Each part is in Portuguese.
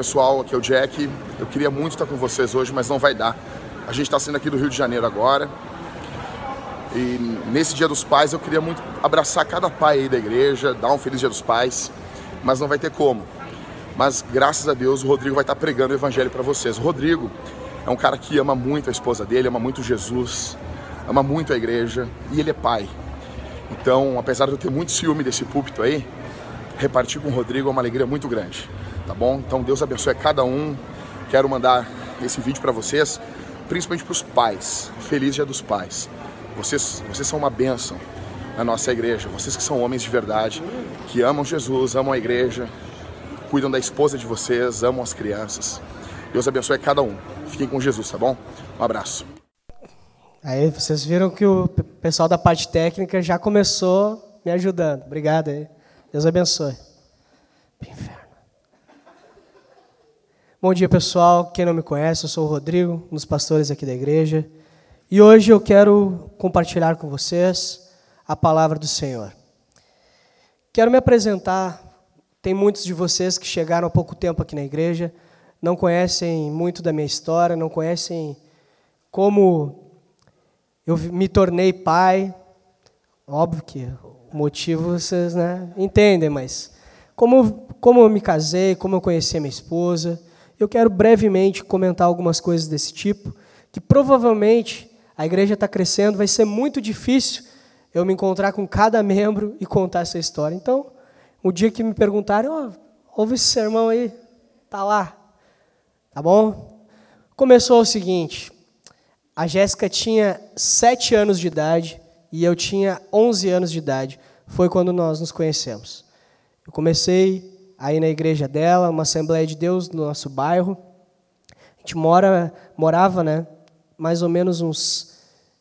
Pessoal, aqui é o Jack. Eu queria muito estar com vocês hoje, mas não vai dar. A gente está saindo aqui do Rio de Janeiro agora. E nesse Dia dos Pais eu queria muito abraçar cada pai aí da igreja, dar um feliz Dia dos Pais, mas não vai ter como. Mas graças a Deus o Rodrigo vai estar pregando o evangelho para vocês. O Rodrigo é um cara que ama muito a esposa dele, ama muito Jesus, ama muito a igreja e ele é pai. Então, apesar de eu ter muito ciúme desse púlpito aí, repartir com o Rodrigo é uma alegria muito grande, tá bom? Então, Deus abençoe cada um. Quero mandar esse vídeo para vocês, principalmente para os pais. Feliz Dia dos Pais. Vocês, vocês são uma bênção na nossa igreja. Vocês que são homens de verdade, que amam Jesus, amam a igreja, cuidam da esposa de vocês, amam as crianças. Deus abençoe cada um. Fiquem com Jesus, tá bom? Um abraço. Aí vocês viram que o pessoal da parte técnica já começou me ajudando. Obrigado aí. Deus abençoe. Inferno. Bom dia, pessoal. Quem não me conhece, eu sou o Rodrigo, um dos pastores aqui da igreja. E hoje eu quero compartilhar com vocês a palavra do Senhor. Quero me apresentar. Tem muitos de vocês que chegaram há pouco tempo aqui na igreja, não conhecem muito da minha história, não conhecem como eu me tornei pai. Óbvio que o motivo vocês né, entendem, mas como, como eu me casei, como eu conheci a minha esposa, eu quero brevemente comentar algumas coisas desse tipo, que provavelmente a igreja está crescendo, vai ser muito difícil eu me encontrar com cada membro e contar essa história. Então, o dia que me perguntarem, oh, ouve esse sermão aí, tá lá, tá bom? Começou o seguinte, a Jéssica tinha sete anos de idade e eu tinha 11 anos de idade. Foi quando nós nos conhecemos. Eu comecei a ir na igreja dela, uma Assembleia de Deus no nosso bairro. A gente mora, morava, né, mais ou menos uns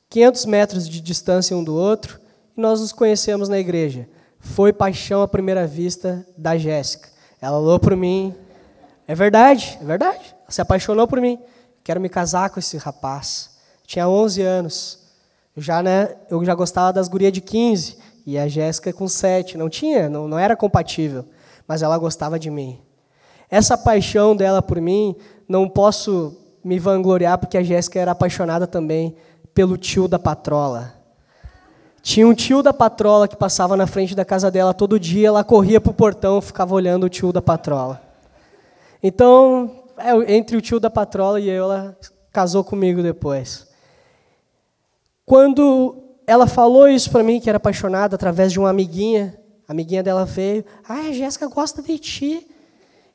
500 metros de distância um do outro, e nós nos conhecemos na igreja. Foi paixão à primeira vista da Jéssica. Ela olhou por mim. É verdade, é verdade. Ela se apaixonou por mim. Quero me casar com esse rapaz. Tinha 11 anos. Eu já, né, eu já gostava das gurias de 15 e a Jéssica com 7. Não tinha, não, não era compatível, mas ela gostava de mim. Essa paixão dela por mim, não posso me vangloriar porque a Jéssica era apaixonada também pelo tio da patrola. Tinha um tio da patrola que passava na frente da casa dela todo dia, ela corria para o portão, ficava olhando o tio da patrola. Então, é, entre o tio da patrola e eu, ela casou comigo depois. Quando ela falou isso para mim, que era apaixonada através de uma amiguinha, a amiguinha dela veio, ah, a Jéssica gosta de ti.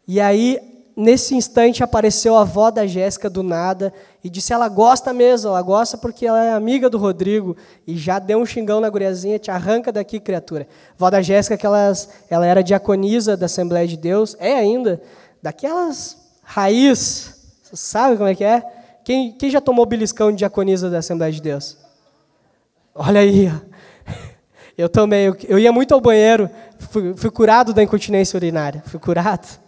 E aí, nesse instante, apareceu a avó da Jéssica do nada e disse: ela gosta mesmo, ela gosta porque ela é amiga do Rodrigo. E já deu um xingão na guriazinha, te arranca daqui, criatura. A avó da Jéssica, que elas, ela era diaconisa da Assembleia de Deus, é ainda, daquelas raiz, você sabe como é que é? Quem, quem já tomou beliscão de diaconisa da Assembleia de Deus? Olha aí. Eu também. Eu, eu ia muito ao banheiro. Fui, fui curado da incontinência urinária. Fui curado.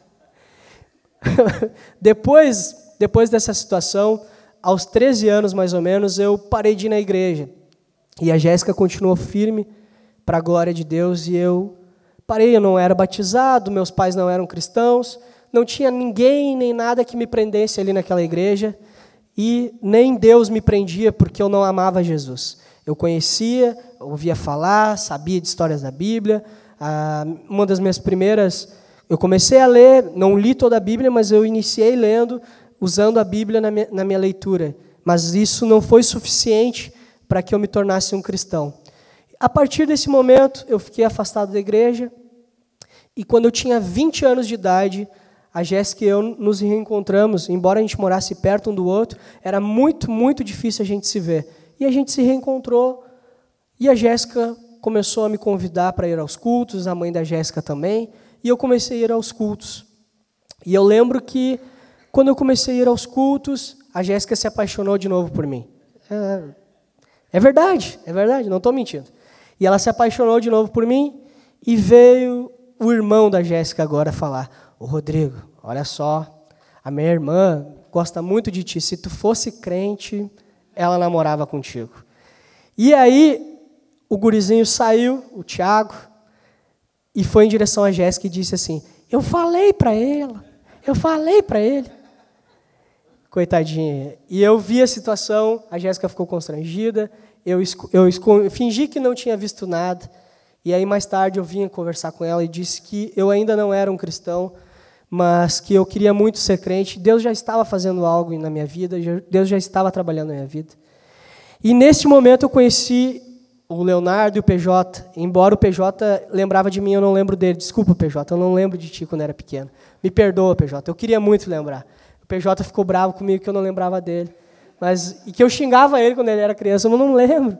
depois, depois dessa situação, aos 13 anos mais ou menos, eu parei de ir na igreja. E a Jéssica continuou firme para a glória de Deus e eu parei, eu não era batizado, meus pais não eram cristãos, não tinha ninguém nem nada que me prendesse ali naquela igreja e nem Deus me prendia porque eu não amava Jesus. Eu conhecia, ouvia falar, sabia de histórias da Bíblia. Ah, uma das minhas primeiras, eu comecei a ler, não li toda a Bíblia, mas eu iniciei lendo, usando a Bíblia na minha, na minha leitura. Mas isso não foi suficiente para que eu me tornasse um cristão. A partir desse momento, eu fiquei afastado da igreja. E quando eu tinha 20 anos de idade, a Jéssica e eu nos reencontramos. Embora a gente morasse perto um do outro, era muito, muito difícil a gente se ver. E a gente se reencontrou. E a Jéssica começou a me convidar para ir aos cultos, a mãe da Jéssica também. E eu comecei a ir aos cultos. E eu lembro que, quando eu comecei a ir aos cultos, a Jéssica se apaixonou de novo por mim. É, é verdade, é verdade, não estou mentindo. E ela se apaixonou de novo por mim. E veio o irmão da Jéssica agora falar: Ô Rodrigo, olha só, a minha irmã gosta muito de ti. Se tu fosse crente, ela namorava contigo. E aí, o gurizinho saiu, o Tiago, e foi em direção a Jéssica e disse assim: Eu falei para ela, Eu falei para ele. Coitadinha. E eu vi a situação, a Jéssica ficou constrangida, eu, eu, eu fingi que não tinha visto nada. E aí, mais tarde, eu vim conversar com ela e disse que eu ainda não era um cristão, mas que eu queria muito ser crente. Deus já estava fazendo algo na minha vida, Deus já estava trabalhando na minha vida. E nesse momento eu conheci o Leonardo e o PJ. Embora o PJ lembrava de mim, eu não lembro dele. Desculpa, PJ, eu não lembro de ti quando era pequeno. Me perdoa, PJ, eu queria muito lembrar. O PJ ficou bravo comigo que eu não lembrava dele. Mas, e que eu xingava ele quando ele era criança, eu não lembro.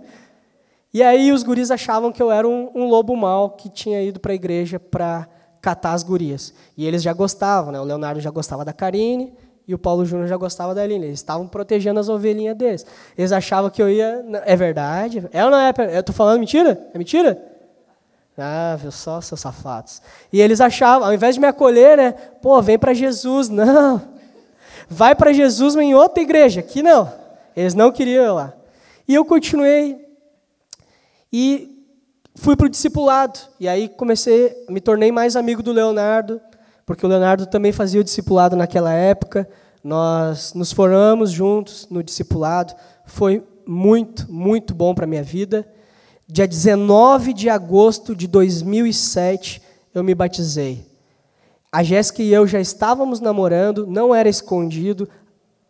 E aí os guris achavam que eu era um, um lobo mau que tinha ido para a igreja para catar as gurias. E eles já gostavam, né? O Leonardo já gostava da Karine e o Paulo Júnior já gostava da Aline. Eles estavam protegendo as ovelhinhas deles. Eles achavam que eu ia... É verdade? É ou não é? Eu estou falando mentira? É mentira? Ah, viu só, seus safados. E eles achavam, ao invés de me acolher, né? Pô, vem para Jesus. Não vai para Jesus, em outra igreja. Aqui não. Eles não queriam ir lá. E eu continuei e fui para o discipulado. E aí comecei, me tornei mais amigo do Leonardo, porque o Leonardo também fazia o discipulado naquela época. Nós nos formamos juntos no discipulado. Foi muito, muito bom para a minha vida. Dia 19 de agosto de 2007, eu me batizei. A Jéssica e eu já estávamos namorando, não era escondido,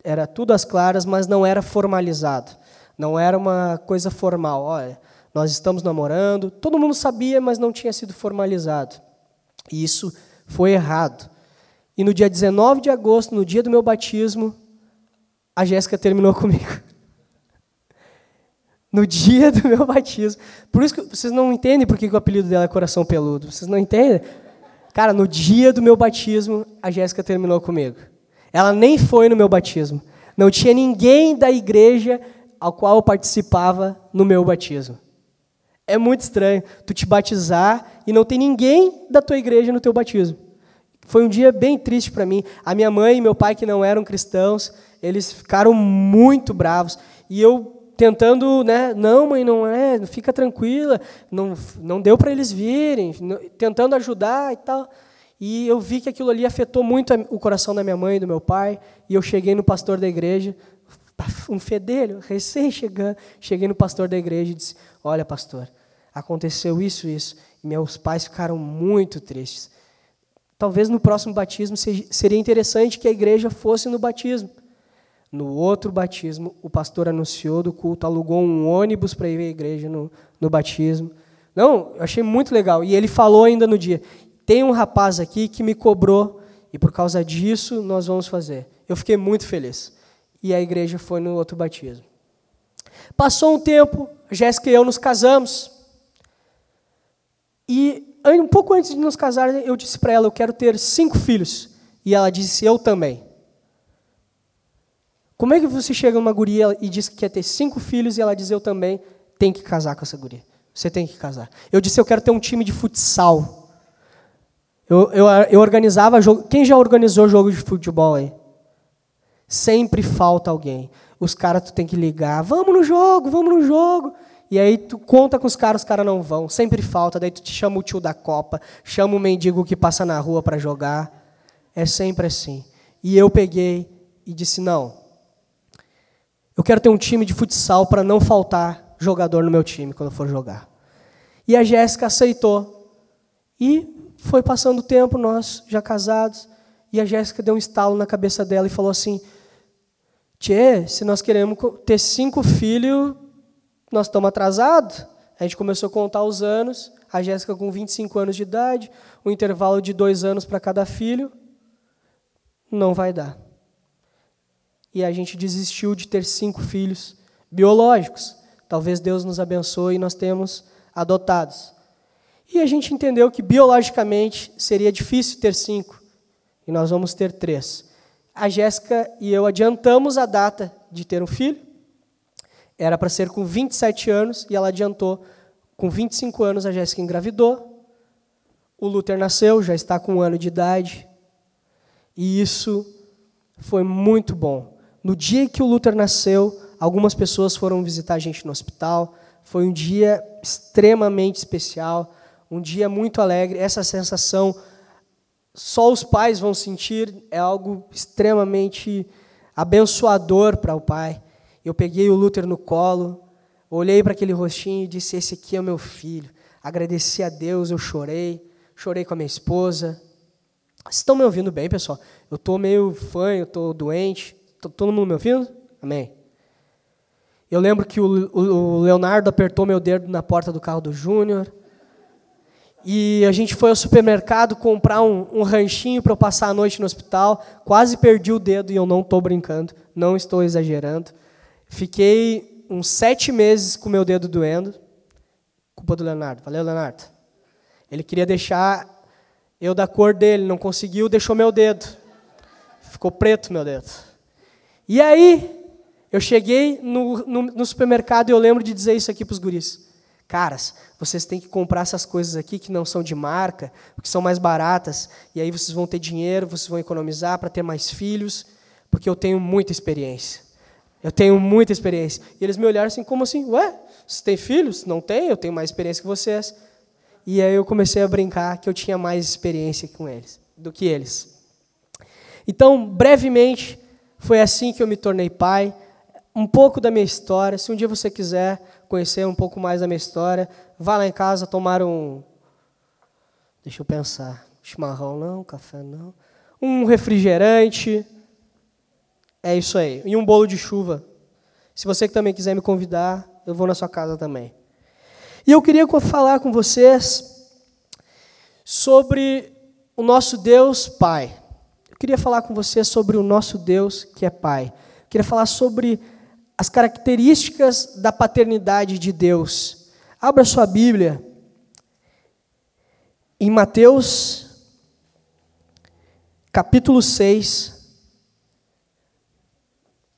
era tudo às claras, mas não era formalizado. Não era uma coisa formal. Olha, nós estamos namorando, todo mundo sabia, mas não tinha sido formalizado. E isso foi errado. E no dia 19 de agosto, no dia do meu batismo, a Jéssica terminou comigo. No dia do meu batismo. Por isso que vocês não entendem por que o apelido dela é Coração Peludo. Vocês não entendem? Cara, no dia do meu batismo, a Jéssica terminou comigo. Ela nem foi no meu batismo. Não tinha ninguém da igreja ao qual eu participava no meu batismo. É muito estranho tu te batizar e não tem ninguém da tua igreja no teu batismo. Foi um dia bem triste para mim. A minha mãe e meu pai, que não eram cristãos, eles ficaram muito bravos. E eu tentando, né, não, mãe, não é, fica tranquila, não, não deu para eles virem, tentando ajudar e tal. E eu vi que aquilo ali afetou muito o coração da minha mãe e do meu pai, e eu cheguei no pastor da igreja, um fedelho, recém chegando, cheguei no pastor da igreja e disse: "Olha, pastor, aconteceu isso isso". E meus pais ficaram muito tristes. Talvez no próximo batismo seria interessante que a igreja fosse no batismo. No outro batismo, o pastor anunciou do culto, alugou um ônibus para ir à igreja no, no batismo. Não, eu achei muito legal. E ele falou ainda no dia: tem um rapaz aqui que me cobrou, e por causa disso nós vamos fazer. Eu fiquei muito feliz. E a igreja foi no outro batismo. Passou um tempo, Jéssica e eu nos casamos. E um pouco antes de nos casar, eu disse para ela: eu quero ter cinco filhos. E ela disse: eu também. Como é que você chega numa guria e diz que quer ter cinco filhos e ela diz eu também tem que casar com essa guria? Você tem que casar. Eu disse eu quero ter um time de futsal. Eu, eu, eu organizava jogo. Quem já organizou jogo de futebol aí? Sempre falta alguém. Os caras tu tem que ligar. Vamos no jogo, vamos no jogo. E aí tu conta com os caras, os caras não vão. Sempre falta. Daí tu te chama o tio da Copa, chama o mendigo que passa na rua para jogar. É sempre assim. E eu peguei e disse não. Eu quero ter um time de futsal para não faltar jogador no meu time quando eu for jogar. E a Jéssica aceitou. E foi passando o tempo, nós já casados, e a Jéssica deu um estalo na cabeça dela e falou assim: Tchê, se nós queremos ter cinco filhos, nós estamos atrasados. A gente começou a contar os anos, a Jéssica com 25 anos de idade, um intervalo de dois anos para cada filho. Não vai dar e a gente desistiu de ter cinco filhos biológicos. Talvez Deus nos abençoe e nós temos adotados. E a gente entendeu que biologicamente seria difícil ter cinco, e nós vamos ter três. A Jéssica e eu adiantamos a data de ter um filho, era para ser com 27 anos, e ela adiantou. Com 25 anos, a Jéssica engravidou, o Luther nasceu, já está com um ano de idade, e isso foi muito bom. No dia que o Luther nasceu, algumas pessoas foram visitar a gente no hospital. Foi um dia extremamente especial, um dia muito alegre. Essa sensação só os pais vão sentir, é algo extremamente abençoador para o pai. Eu peguei o Luther no colo, olhei para aquele rostinho e disse: Esse aqui é o meu filho. Agradeci a Deus, eu chorei, chorei com a minha esposa. Vocês estão me ouvindo bem, pessoal? Eu estou meio fã, eu estou doente. Tô, todo mundo me ouvindo? Amém. Eu lembro que o, o Leonardo apertou meu dedo na porta do carro do Júnior. E a gente foi ao supermercado comprar um, um ranchinho para eu passar a noite no hospital. Quase perdi o dedo e eu não estou brincando, não estou exagerando. Fiquei uns sete meses com meu dedo doendo. Culpa do Leonardo. Valeu, Leonardo. Ele queria deixar eu da cor dele, não conseguiu, deixou meu dedo. Ficou preto meu dedo. E aí, eu cheguei no, no, no supermercado e eu lembro de dizer isso aqui para os guris. Caras, vocês têm que comprar essas coisas aqui que não são de marca, que são mais baratas, e aí vocês vão ter dinheiro, vocês vão economizar para ter mais filhos, porque eu tenho muita experiência. Eu tenho muita experiência. E eles me olharam assim, como assim? Ué, você tem filhos? Não tem, eu tenho mais experiência que vocês. E aí eu comecei a brincar que eu tinha mais experiência com eles do que eles. Então, brevemente, foi assim que eu me tornei pai. Um pouco da minha história. Se um dia você quiser conhecer um pouco mais da minha história, vá lá em casa tomar um. Deixa eu pensar. Chimarrão não, café não. Um refrigerante. É isso aí. E um bolo de chuva. Se você também quiser me convidar, eu vou na sua casa também. E eu queria falar com vocês sobre o nosso Deus Pai. Eu queria falar com vocês sobre o nosso Deus que é Pai. Eu queria falar sobre as características da paternidade de Deus. Abra sua Bíblia em Mateus, capítulo 6,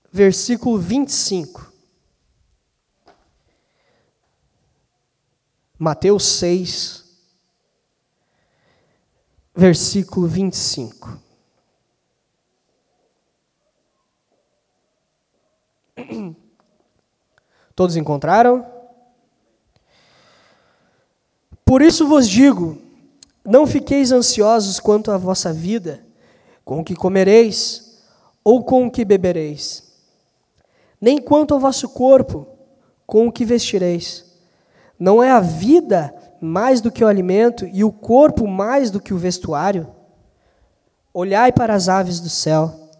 versículo 25. Mateus 6, versículo 25. Todos encontraram? Por isso vos digo: não fiqueis ansiosos quanto à vossa vida, com o que comereis ou com o que bebereis, nem quanto ao vosso corpo, com o que vestireis. Não é a vida mais do que o alimento e o corpo mais do que o vestuário? Olhai para as aves do céu,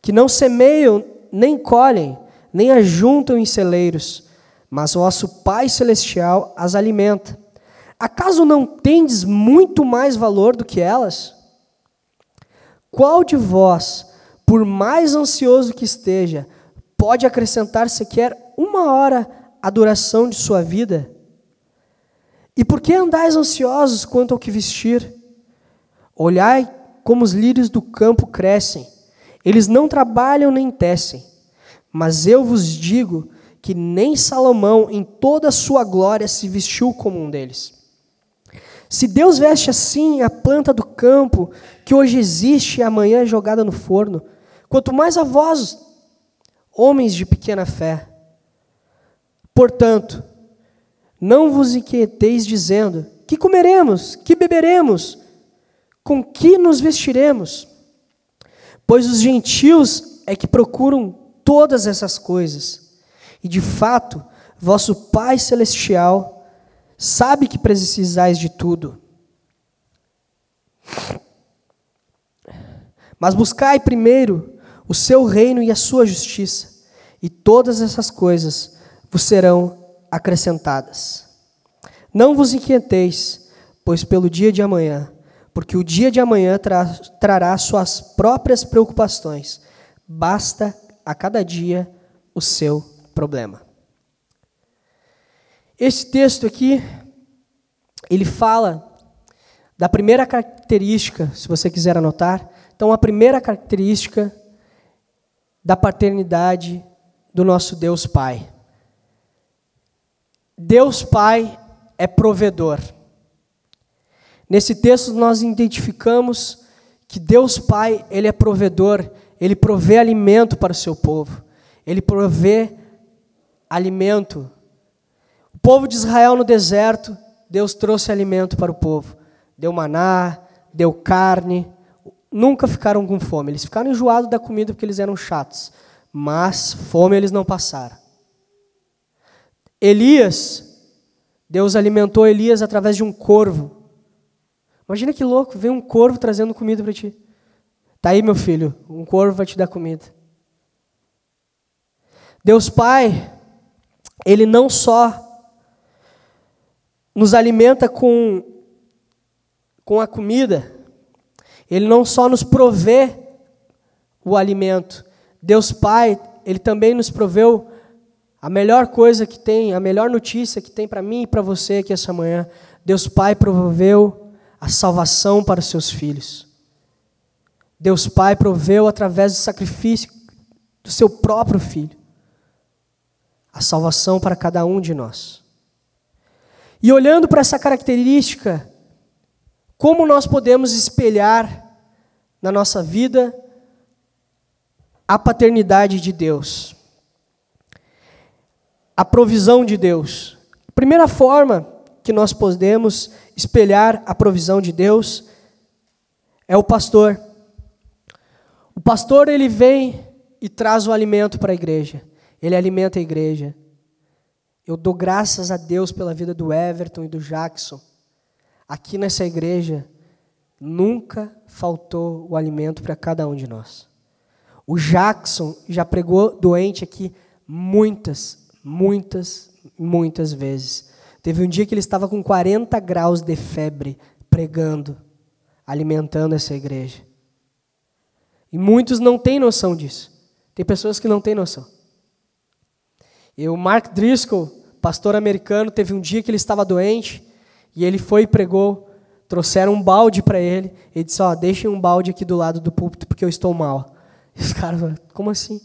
que não semeiam nem colhem, nem ajuntam em celeiros, mas vosso Pai Celestial as alimenta. Acaso não tendes muito mais valor do que elas? Qual de vós, por mais ansioso que esteja, pode acrescentar sequer uma hora à duração de sua vida? E por que andais ansiosos quanto ao que vestir? Olhai como os lírios do campo crescem, eles não trabalham nem tecem. Mas eu vos digo que nem Salomão, em toda a sua glória, se vestiu como um deles. Se Deus veste assim a planta do campo, que hoje existe e amanhã é jogada no forno, quanto mais a vós, homens de pequena fé. Portanto, não vos inquieteis dizendo: que comeremos, que beberemos, com que nos vestiremos? Pois os gentios é que procuram todas essas coisas. E de fato, vosso Pai Celestial sabe que precisais de tudo. Mas buscai primeiro o seu reino e a sua justiça, e todas essas coisas vos serão acrescentadas. Não vos inquieteis, pois pelo dia de amanhã, porque o dia de amanhã tra trará suas próprias preocupações. Basta a cada dia o seu problema. Esse texto aqui, ele fala da primeira característica, se você quiser anotar. Então, a primeira característica da paternidade do nosso Deus Pai. Deus Pai é provedor. Nesse texto nós identificamos que Deus Pai, ele é provedor ele provê alimento para o seu povo. Ele provê alimento. O povo de Israel no deserto, Deus trouxe alimento para o povo. Deu maná, deu carne, nunca ficaram com fome. Eles ficaram enjoados da comida porque eles eram chatos, mas fome eles não passaram. Elias, Deus alimentou Elias através de um corvo. Imagina que louco, vem um corvo trazendo comida para ti. Tá aí, meu filho, um corvo vai te dar comida. Deus Pai, Ele não só nos alimenta com, com a comida, Ele não só nos provê o alimento, Deus Pai, Ele também nos proveu a melhor coisa que tem, a melhor notícia que tem para mim e para você aqui essa manhã. Deus Pai proveu a salvação para os seus filhos. Deus Pai proveu através do sacrifício do seu próprio filho a salvação para cada um de nós. E olhando para essa característica, como nós podemos espelhar na nossa vida a paternidade de Deus, a provisão de Deus. A primeira forma que nós podemos espelhar a provisão de Deus é o pastor. O pastor ele vem e traz o alimento para a igreja. Ele alimenta a igreja. Eu dou graças a Deus pela vida do Everton e do Jackson. Aqui nessa igreja, nunca faltou o alimento para cada um de nós. O Jackson já pregou doente aqui muitas, muitas, muitas vezes. Teve um dia que ele estava com 40 graus de febre, pregando, alimentando essa igreja. E muitos não têm noção disso. Tem pessoas que não têm noção. E o Mark Driscoll, pastor americano, teve um dia que ele estava doente e ele foi e pregou. Trouxeram um balde para ele. Ele disse: Ó, oh, deixem um balde aqui do lado do púlpito porque eu estou mal. E os caras falaram: Como assim?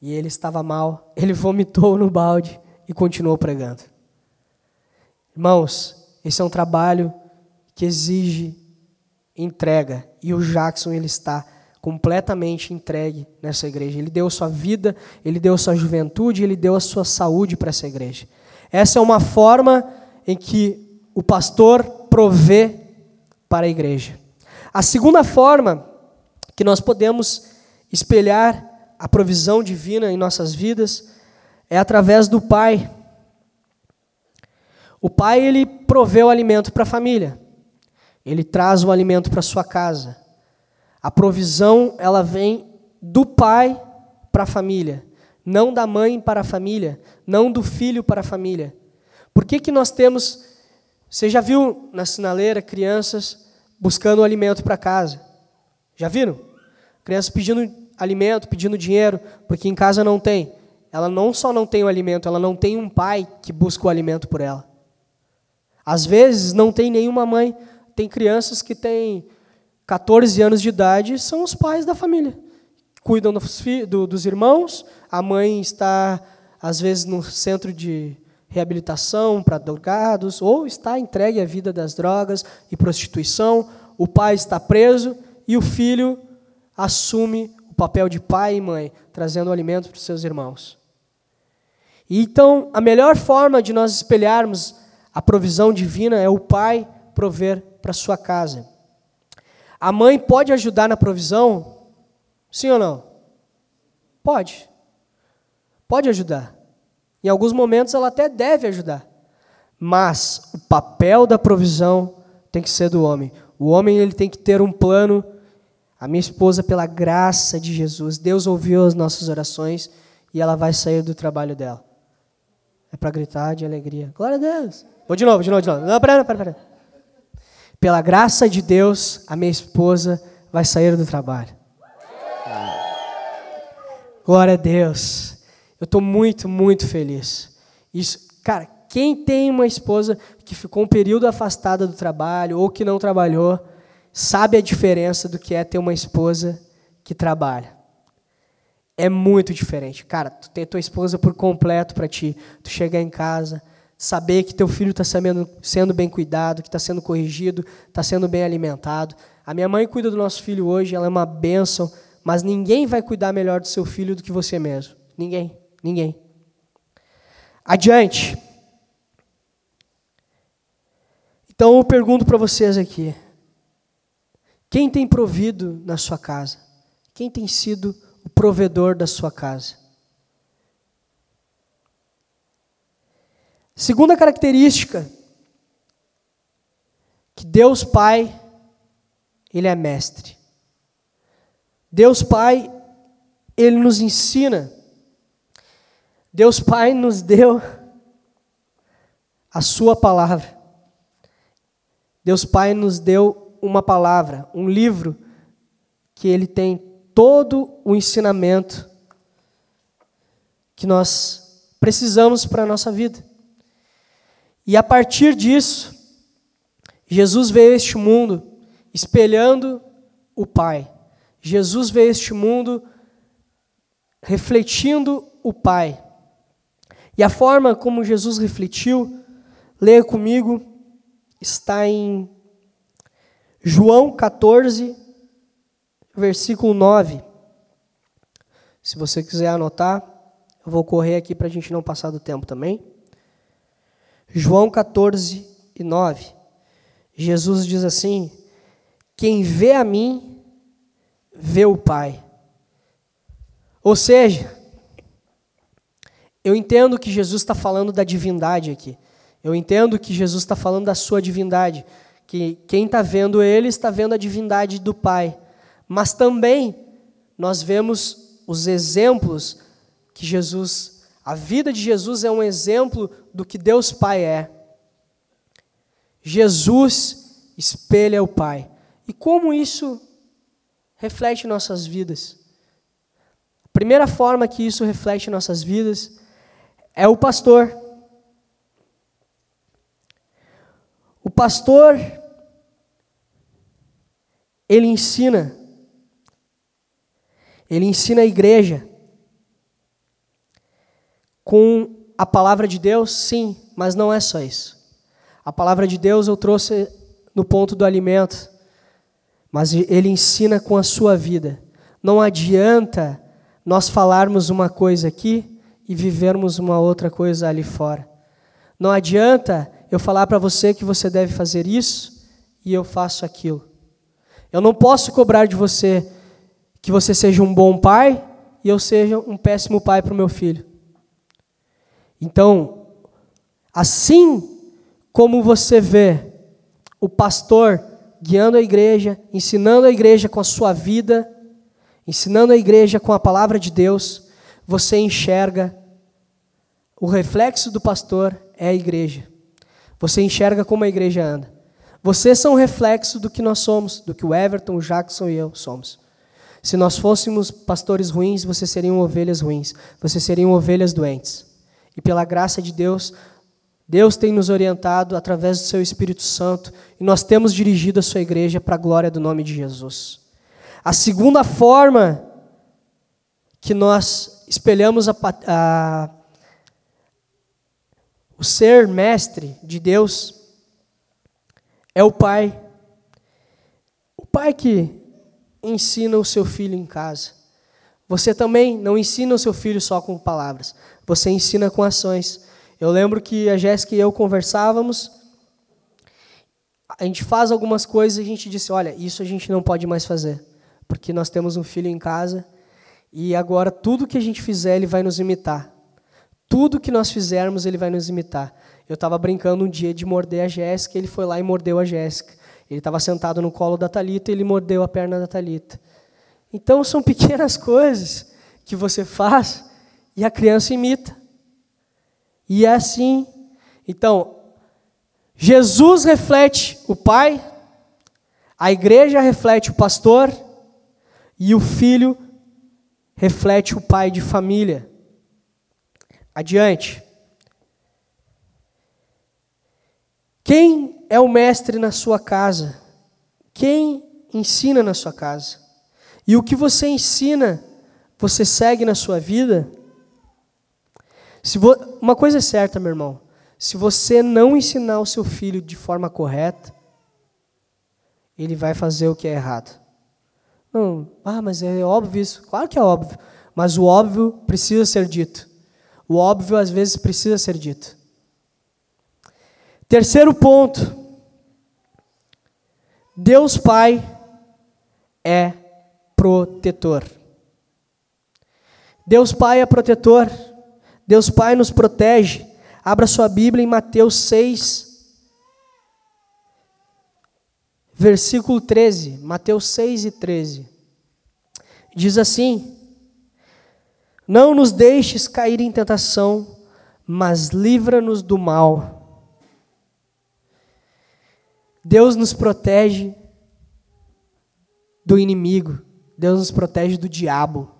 E ele estava mal. Ele vomitou no balde e continuou pregando. Irmãos, esse é um trabalho que exige entrega. E o Jackson ele está completamente entregue nessa igreja. Ele deu sua vida, ele deu sua juventude, ele deu a sua saúde para essa igreja. Essa é uma forma em que o pastor provê para a igreja. A segunda forma que nós podemos espelhar a provisão divina em nossas vidas é através do pai. O pai ele provê o alimento para a família. Ele traz o alimento para sua casa. A provisão, ela vem do pai para a família, não da mãe para a família, não do filho para a família. Por que, que nós temos. Você já viu na sinaleira crianças buscando alimento para casa? Já viram? Crianças pedindo alimento, pedindo dinheiro, porque em casa não tem. Ela não só não tem o alimento, ela não tem um pai que busca o alimento por ela. Às vezes não tem nenhuma mãe. Tem crianças que têm 14 anos de idade são os pais da família. Cuidam dos, do, dos irmãos, a mãe está, às vezes, no centro de reabilitação para drogados, ou está entregue à vida das drogas e prostituição, o pai está preso e o filho assume o papel de pai e mãe, trazendo alimento para os seus irmãos. Então, a melhor forma de nós espelharmos a provisão divina é o pai prover para sua casa. A mãe pode ajudar na provisão? Sim ou não? Pode. Pode ajudar. Em alguns momentos ela até deve ajudar. Mas o papel da provisão tem que ser do homem. O homem ele tem que ter um plano. A minha esposa, pela graça de Jesus, Deus ouviu as nossas orações e ela vai sair do trabalho dela. É para gritar de alegria. Glória a Deus. Vou de novo, de novo, de novo. Não, pera, pera, pera. Pela graça de Deus, a minha esposa vai sair do trabalho. Glória a Deus. Eu estou muito, muito feliz. Isso, cara, quem tem uma esposa que ficou um período afastada do trabalho ou que não trabalhou, sabe a diferença do que é ter uma esposa que trabalha. É muito diferente. Cara, tu tem tua esposa por completo para ti. Tu chegar em casa, saber que teu filho está sendo, sendo bem cuidado, que está sendo corrigido, está sendo bem alimentado. A minha mãe cuida do nosso filho hoje, ela é uma bênção, mas ninguém vai cuidar melhor do seu filho do que você mesmo. Ninguém, ninguém. Adiante. Então eu pergunto para vocês aqui: Quem tem provido na sua casa? Quem tem sido o provedor da sua casa? Segunda característica que Deus Pai, ele é mestre. Deus Pai, ele nos ensina. Deus Pai nos deu a sua palavra. Deus Pai nos deu uma palavra, um livro que ele tem todo o ensinamento que nós precisamos para a nossa vida. E a partir disso, Jesus veio a este mundo espelhando o Pai. Jesus veio a este mundo refletindo o Pai. E a forma como Jesus refletiu, leia comigo, está em João 14, versículo 9. Se você quiser anotar, eu vou correr aqui para a gente não passar do tempo também. João 14 e 9. Jesus diz assim: Quem vê a mim, vê o Pai. Ou seja, eu entendo que Jesus está falando da divindade aqui. Eu entendo que Jesus está falando da sua divindade, que quem está vendo ele está vendo a divindade do Pai. Mas também nós vemos os exemplos que Jesus, a vida de Jesus é um exemplo do que Deus Pai é. Jesus espelha o Pai. E como isso reflete nossas vidas? A primeira forma que isso reflete nossas vidas é o pastor. O pastor, ele ensina, ele ensina a igreja com a palavra de Deus, sim, mas não é só isso. A palavra de Deus eu trouxe no ponto do alimento, mas ele ensina com a sua vida. Não adianta nós falarmos uma coisa aqui e vivermos uma outra coisa ali fora. Não adianta eu falar para você que você deve fazer isso e eu faço aquilo. Eu não posso cobrar de você que você seja um bom pai e eu seja um péssimo pai para o meu filho. Então, assim como você vê o pastor guiando a igreja, ensinando a igreja com a sua vida, ensinando a igreja com a palavra de Deus, você enxerga o reflexo do pastor é a igreja. Você enxerga como a igreja anda. Vocês são reflexo do que nós somos, do que o Everton, o Jackson e eu somos. Se nós fôssemos pastores ruins, vocês seriam ovelhas ruins. Vocês seriam ovelhas doentes. E pela graça de Deus, Deus tem nos orientado através do seu Espírito Santo e nós temos dirigido a sua igreja para a glória do nome de Jesus. A segunda forma que nós espelhamos a, a o ser mestre de Deus é o pai. O pai que ensina o seu filho em casa. Você também não ensina o seu filho só com palavras, você ensina com ações. Eu lembro que a Jéssica e eu conversávamos, a gente faz algumas coisas e a gente disse: olha, isso a gente não pode mais fazer, porque nós temos um filho em casa e agora tudo que a gente fizer ele vai nos imitar. Tudo que nós fizermos, ele vai nos imitar. Eu estava brincando um dia de morder a Jéssica, ele foi lá e mordeu a Jéssica. Ele estava sentado no colo da Talita e ele mordeu a perna da Talita. Então são pequenas coisas que você faz e a criança imita. E é assim. Então, Jesus reflete o pai, a igreja reflete o pastor e o filho reflete o pai de família. Adiante. Quem é o mestre na sua casa? Quem ensina na sua casa? E o que você ensina, você segue na sua vida? Se vo... Uma coisa é certa, meu irmão. Se você não ensinar o seu filho de forma correta, ele vai fazer o que é errado. Não, ah, mas é óbvio isso. Claro que é óbvio. Mas o óbvio precisa ser dito. O óbvio às vezes precisa ser dito. Terceiro ponto. Deus Pai é protetor. Deus Pai é protetor. Deus Pai nos protege. Abra sua Bíblia em Mateus 6, versículo 13. Mateus 6 e 13. Diz assim: Não nos deixes cair em tentação, mas livra-nos do mal. Deus nos protege do inimigo, Deus nos protege do diabo,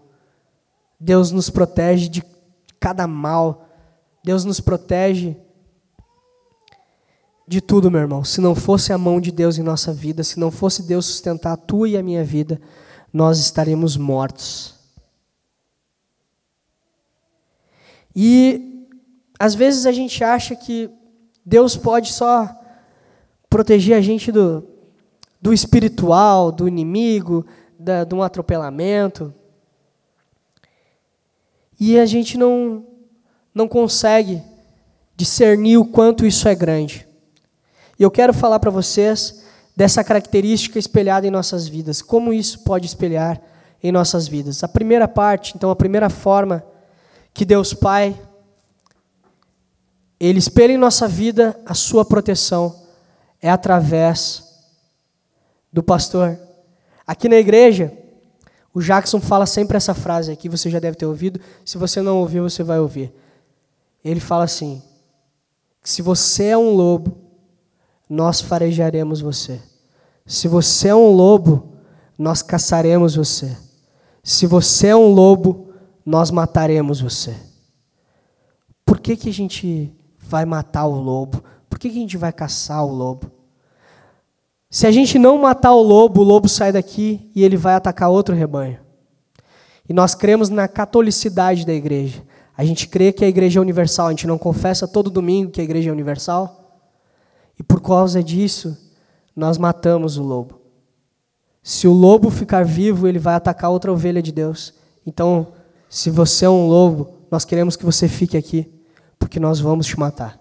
Deus nos protege de cada mal, Deus nos protege de tudo, meu irmão. Se não fosse a mão de Deus em nossa vida, se não fosse Deus sustentar a tua e a minha vida, nós estaríamos mortos. E às vezes a gente acha que Deus pode só proteger a gente do, do espiritual, do inimigo, da, de um atropelamento. E a gente não, não consegue discernir o quanto isso é grande. E eu quero falar para vocês dessa característica espelhada em nossas vidas, como isso pode espelhar em nossas vidas. A primeira parte, então, a primeira forma que Deus Pai, Ele espelha em nossa vida a sua proteção é através do pastor. Aqui na igreja, o Jackson fala sempre essa frase aqui, você já deve ter ouvido. Se você não ouviu, você vai ouvir. Ele fala assim: se você é um lobo, nós farejaremos você. Se você é um lobo, nós caçaremos você. Se você é um lobo, nós mataremos você. Por que, que a gente vai matar o lobo? Por que, que a gente vai caçar o lobo? Se a gente não matar o lobo, o lobo sai daqui e ele vai atacar outro rebanho. E nós cremos na catolicidade da igreja. A gente crê que a igreja é universal, a gente não confessa todo domingo que a igreja é universal. E por causa disso, nós matamos o lobo. Se o lobo ficar vivo, ele vai atacar outra ovelha de Deus. Então, se você é um lobo, nós queremos que você fique aqui, porque nós vamos te matar.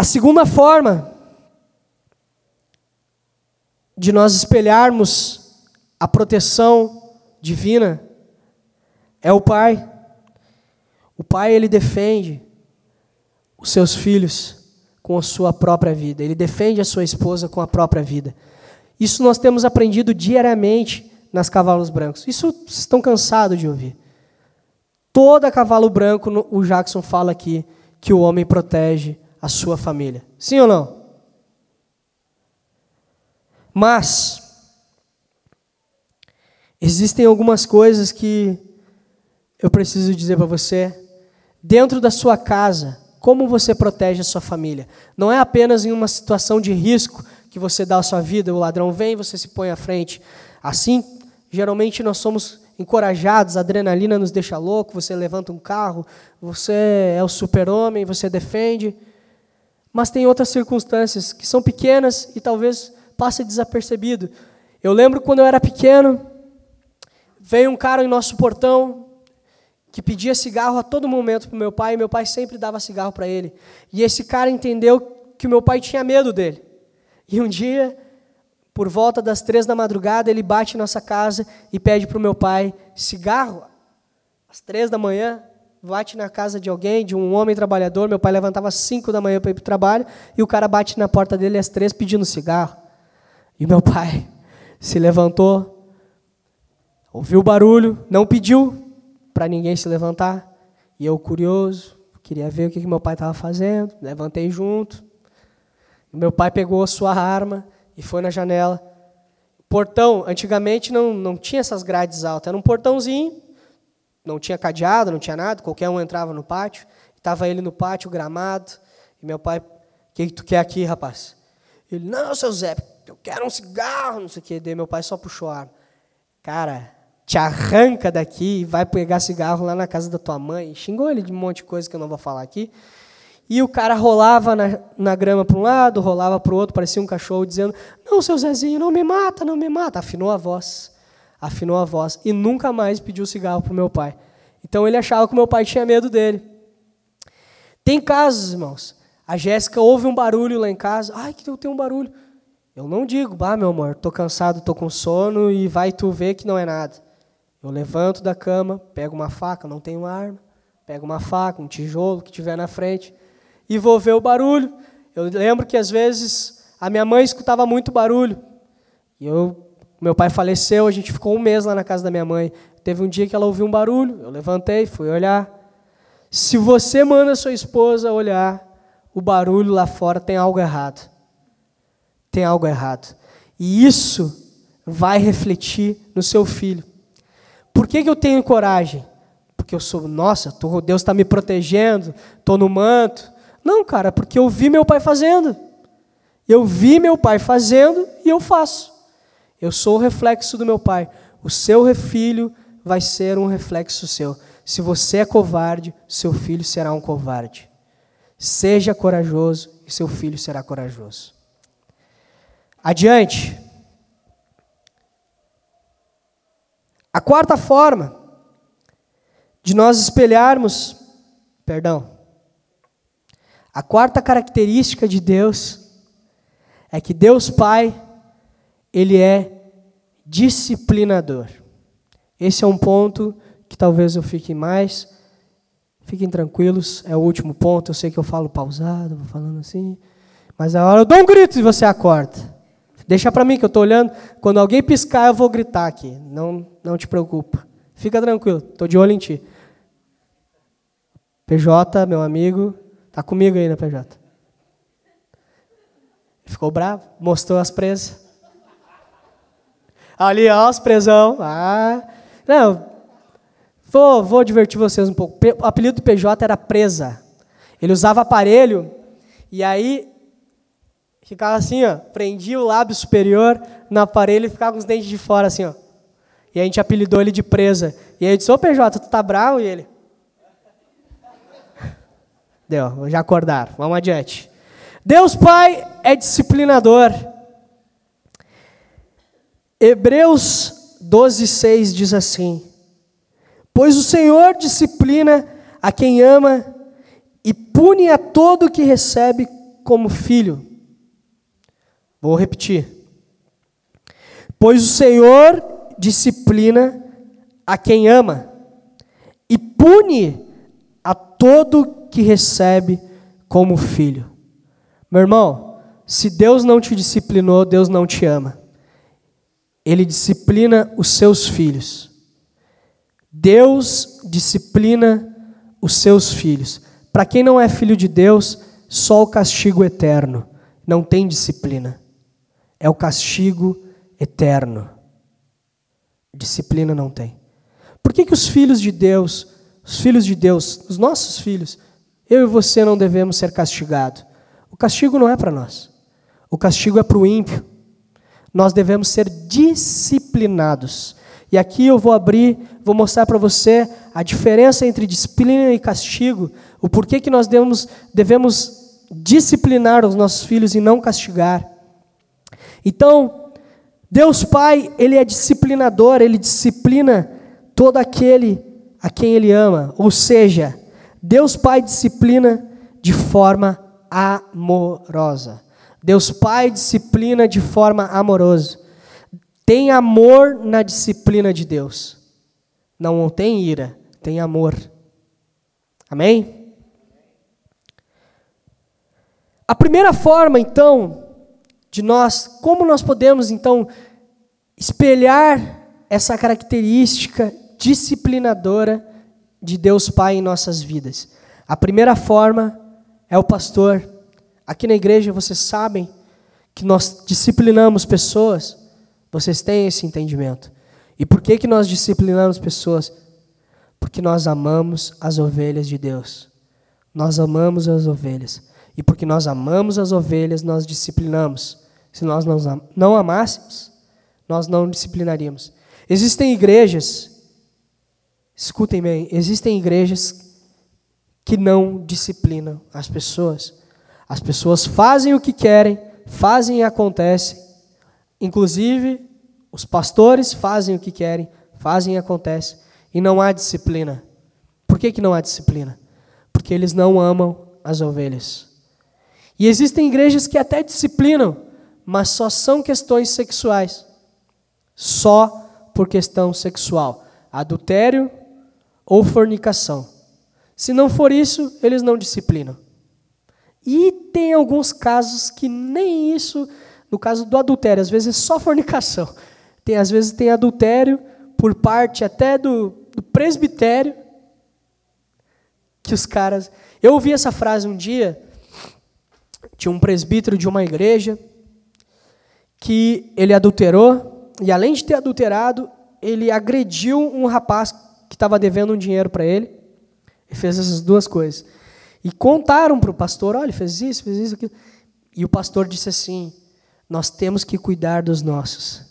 A segunda forma de nós espelharmos a proteção divina é o pai. O pai ele defende os seus filhos com a sua própria vida. Ele defende a sua esposa com a própria vida. Isso nós temos aprendido diariamente nas cavalos brancos. Isso vocês estão cansados de ouvir. Toda cavalo branco, o Jackson fala aqui que o homem protege a sua família. Sim ou não? Mas existem algumas coisas que eu preciso dizer para você. Dentro da sua casa, como você protege a sua família? Não é apenas em uma situação de risco que você dá a sua vida, o ladrão vem, você se põe à frente. Assim, geralmente nós somos encorajados, a adrenalina nos deixa louco, você levanta um carro, você é o super-homem, você defende. Mas tem outras circunstâncias que são pequenas e talvez passe desapercebido. Eu lembro quando eu era pequeno, veio um cara em nosso portão que pedia cigarro a todo momento para meu pai, e meu pai sempre dava cigarro para ele. E esse cara entendeu que o meu pai tinha medo dele. E um dia, por volta das três da madrugada, ele bate em nossa casa e pede para o meu pai cigarro. Às três da manhã, bate na casa de alguém, de um homem trabalhador. Meu pai levantava às 5 da manhã para ir para o trabalho e o cara bate na porta dele às três pedindo cigarro. E meu pai se levantou, ouviu o barulho, não pediu para ninguém se levantar. E eu, curioso, queria ver o que, que meu pai estava fazendo, levantei junto. Meu pai pegou a sua arma e foi na janela. Portão, antigamente não, não tinha essas grades altas, era um portãozinho não tinha cadeado, não tinha nada, qualquer um entrava no pátio. Estava ele no pátio, gramado. E meu pai, o que, que tu quer aqui, rapaz? Ele, não, seu Zé, eu quero um cigarro, não sei o quê. Daí meu pai só puxou a arma. Cara, te arranca daqui e vai pegar cigarro lá na casa da tua mãe. Xingou ele de um monte de coisa que eu não vou falar aqui. E o cara rolava na, na grama para um lado, rolava para o outro, parecia um cachorro dizendo: Não, seu Zezinho, não me mata, não me mata. Afinou a voz afinou a voz e nunca mais pediu cigarro para o meu pai. Então ele achava que o meu pai tinha medo dele. Tem casos, irmãos, A Jéssica ouve um barulho lá em casa. Ai, que eu tenho um barulho. Eu não digo, bah, meu amor, tô cansado, tô com sono e vai tu ver que não é nada. Eu levanto da cama, pego uma faca, não tenho arma, pego uma faca, um tijolo que tiver na frente e vou ver o barulho. Eu lembro que às vezes a minha mãe escutava muito barulho. E eu, meu pai faleceu, a gente ficou um mês lá na casa da minha mãe. Teve um dia que ela ouviu um barulho, eu levantei, fui olhar. Se você manda sua esposa olhar o barulho lá fora, tem algo errado. Tem algo errado. E isso vai refletir no seu filho. Por que, que eu tenho coragem? Porque eu sou, nossa, tô, Deus está me protegendo, estou no manto. Não, cara, porque eu vi meu pai fazendo. Eu vi meu pai fazendo e eu faço. Eu sou o reflexo do meu pai. O seu filho vai ser um reflexo seu. Se você é covarde, seu filho será um covarde. Seja corajoso e seu filho será corajoso. Adiante. A quarta forma de nós espelharmos, perdão, a quarta característica de Deus é que Deus Pai, ele é disciplinador. Esse é um ponto que talvez eu fique mais. Fiquem tranquilos, é o último ponto. Eu sei que eu falo pausado, vou falando assim. Mas a hora eu dou um grito e você acorda. Deixa para mim que eu estou olhando. Quando alguém piscar, eu vou gritar aqui. Não, não te preocupa. Fica tranquilo, estou de olho em ti. PJ, meu amigo, tá comigo aí na PJ. Ficou bravo, mostrou as presas. Ali, ó, as presão. Ah, não, vou, vou divertir vocês um pouco. O apelido do PJ era presa. Ele usava aparelho e aí ficava assim, ó, prendia o lábio superior no aparelho e ficava com os dentes de fora assim, ó. E a gente apelidou ele de presa. E aí eu disse, ô PJ, tu tá bravo? E ele... Deu, já acordaram. Vamos adiante. Deus Pai é disciplinador. Hebreus 12,6 diz assim: Pois o Senhor disciplina a quem ama e pune a todo que recebe como filho. Vou repetir. Pois o Senhor disciplina a quem ama e pune a todo que recebe como filho. Meu irmão, se Deus não te disciplinou, Deus não te ama ele disciplina os seus filhos. Deus disciplina os seus filhos. Para quem não é filho de Deus, só o castigo eterno. Não tem disciplina. É o castigo eterno. Disciplina não tem. Por que, que os filhos de Deus, os filhos de Deus, os nossos filhos, eu e você não devemos ser castigados? O castigo não é para nós. O castigo é para o ímpio nós devemos ser disciplinados. E aqui eu vou abrir, vou mostrar para você a diferença entre disciplina e castigo, o porquê que nós devemos, devemos disciplinar os nossos filhos e não castigar. Então, Deus Pai, Ele é disciplinador, Ele disciplina todo aquele a quem Ele ama. Ou seja, Deus Pai disciplina de forma amorosa. Deus Pai disciplina de forma amorosa. Tem amor na disciplina de Deus. Não tem ira, tem amor. Amém? A primeira forma, então, de nós, como nós podemos, então, espelhar essa característica disciplinadora de Deus Pai em nossas vidas? A primeira forma é o pastor Aqui na igreja vocês sabem que nós disciplinamos pessoas, vocês têm esse entendimento. E por que, que nós disciplinamos pessoas? Porque nós amamos as ovelhas de Deus. Nós amamos as ovelhas. E porque nós amamos as ovelhas, nós disciplinamos. Se nós não amássemos, nós não disciplinaríamos. Existem igrejas, escutem bem, existem igrejas que não disciplinam as pessoas. As pessoas fazem o que querem, fazem e acontece. Inclusive, os pastores fazem o que querem, fazem e acontece. E não há disciplina. Por que, que não há disciplina? Porque eles não amam as ovelhas. E existem igrejas que até disciplinam, mas só são questões sexuais. Só por questão sexual. Adultério ou fornicação. Se não for isso, eles não disciplinam. E tem alguns casos que nem isso, no caso do adultério, às vezes é só fornicação. Tem, às vezes tem adultério por parte até do, do presbitério, que os caras. Eu ouvi essa frase um dia, tinha um presbítero de uma igreja, que ele adulterou, e além de ter adulterado, ele agrediu um rapaz que estava devendo um dinheiro para ele, e fez essas duas coisas. E contaram para o pastor: olha, fez isso, fez isso, aquilo. E o pastor disse assim: nós temos que cuidar dos nossos.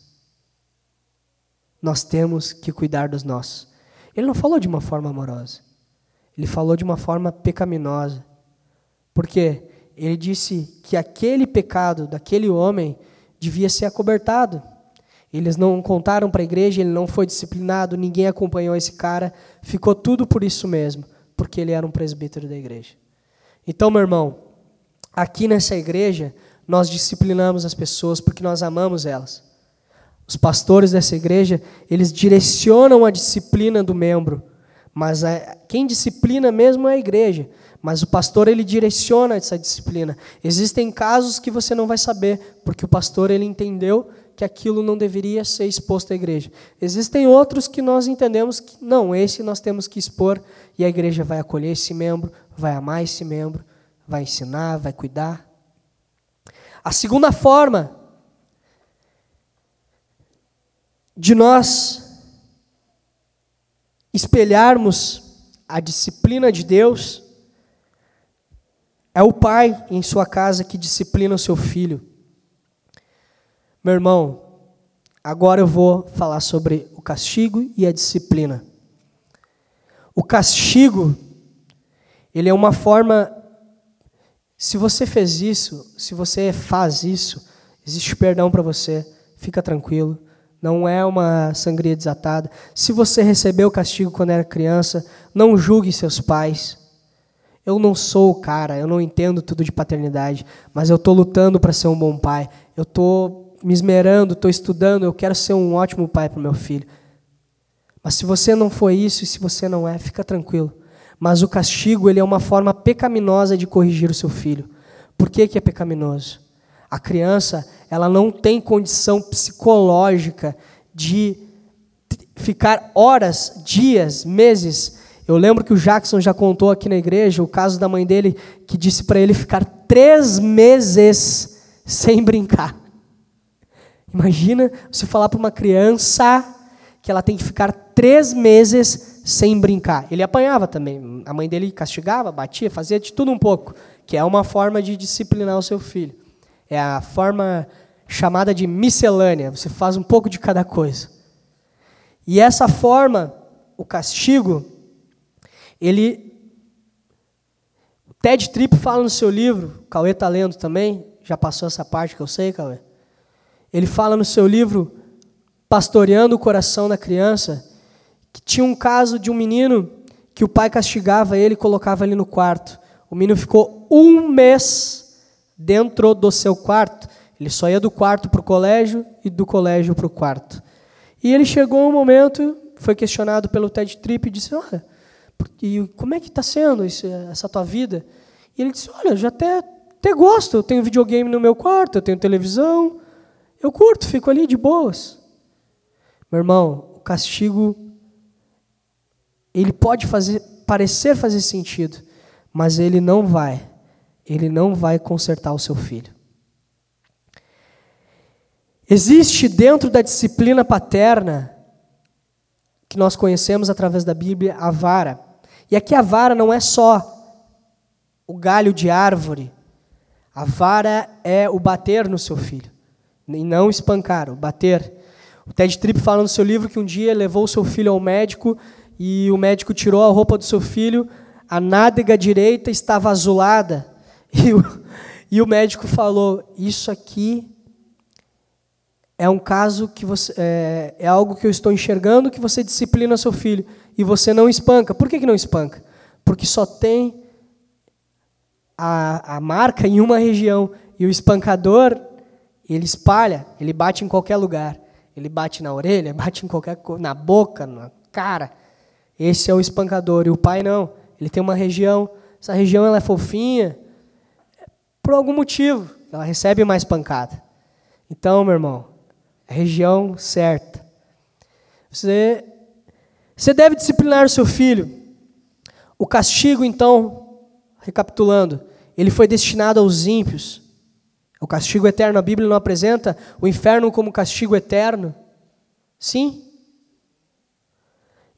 Nós temos que cuidar dos nossos. Ele não falou de uma forma amorosa. Ele falou de uma forma pecaminosa. Porque ele disse que aquele pecado daquele homem devia ser acobertado. Eles não contaram para a igreja, ele não foi disciplinado, ninguém acompanhou esse cara, ficou tudo por isso mesmo, porque ele era um presbítero da igreja. Então, meu irmão, aqui nessa igreja, nós disciplinamos as pessoas porque nós amamos elas. Os pastores dessa igreja, eles direcionam a disciplina do membro, mas a, quem disciplina mesmo é a igreja. Mas o pastor ele direciona essa disciplina. Existem casos que você não vai saber, porque o pastor ele entendeu que aquilo não deveria ser exposto à igreja. Existem outros que nós entendemos que não, esse nós temos que expor e a igreja vai acolher esse membro, vai amar esse membro, vai ensinar, vai cuidar. A segunda forma de nós espelharmos a disciplina de Deus é o pai em sua casa que disciplina o seu filho. Meu irmão, agora eu vou falar sobre o castigo e a disciplina. O castigo, ele é uma forma. Se você fez isso, se você faz isso, existe perdão para você, fica tranquilo não é uma sangria desatada. Se você recebeu o castigo quando era criança, não julgue seus pais. Eu não sou o cara, eu não entendo tudo de paternidade, mas eu estou lutando para ser um bom pai. Eu estou me esmerando, estou estudando, eu quero ser um ótimo pai para o meu filho. Mas se você não foi isso e se você não é, fica tranquilo. Mas o castigo ele é uma forma pecaminosa de corrigir o seu filho. Por que, que é pecaminoso? A criança, ela não tem condição psicológica de ficar horas, dias, meses. Eu lembro que o Jackson já contou aqui na igreja o caso da mãe dele que disse para ele ficar três meses sem brincar. Imagina você falar para uma criança que ela tem que ficar três meses sem brincar. Ele apanhava também. A mãe dele castigava, batia, fazia de tudo um pouco, que é uma forma de disciplinar o seu filho. É a forma chamada de miscelânea. Você faz um pouco de cada coisa. E essa forma, o castigo, ele. Ted Tripp fala no seu livro, o Cauê está lendo também, já passou essa parte que eu sei, Cauê. Ele fala no seu livro, Pastoreando o Coração da Criança, que tinha um caso de um menino que o pai castigava ele e colocava ele no quarto. O menino ficou um mês dentro do seu quarto. Ele só ia do quarto para o colégio e do colégio para o quarto. E ele chegou um momento, foi questionado pelo Ted Tripp e disse: Olha, e como é que está sendo isso, essa tua vida? E ele disse: Olha, já até, até gosto, eu tenho videogame no meu quarto, eu tenho televisão, eu curto, fico ali de boas. Meu irmão, o castigo, ele pode fazer, parecer fazer sentido, mas ele não vai ele não vai consertar o seu filho. Existe dentro da disciplina paterna, que nós conhecemos através da Bíblia, a vara. E aqui a vara não é só o galho de árvore. A vara é o bater no seu filho. E não espancar, o bater. O Ted Tripp fala no seu livro que um dia levou seu filho ao médico e o médico tirou a roupa do seu filho, a nádega direita estava azulada. E o, e o médico falou: Isso aqui é um caso que você. É, é, algo que eu estou enxergando que você disciplina seu filho e você não espanca. Por que, que não espanca? Porque só tem a, a marca em uma região e o espancador, ele espalha, ele bate em qualquer lugar. Ele bate na orelha, bate em qualquer na boca, na cara. Esse é o espancador. E o pai não. Ele tem uma região, essa região ela é fofinha, por algum motivo, ela recebe mais pancada. Então, meu irmão, a região certa. Você, você deve disciplinar o seu filho. O castigo, então, recapitulando, ele foi destinado aos ímpios. O castigo eterno, a Bíblia não apresenta o inferno como castigo eterno? Sim.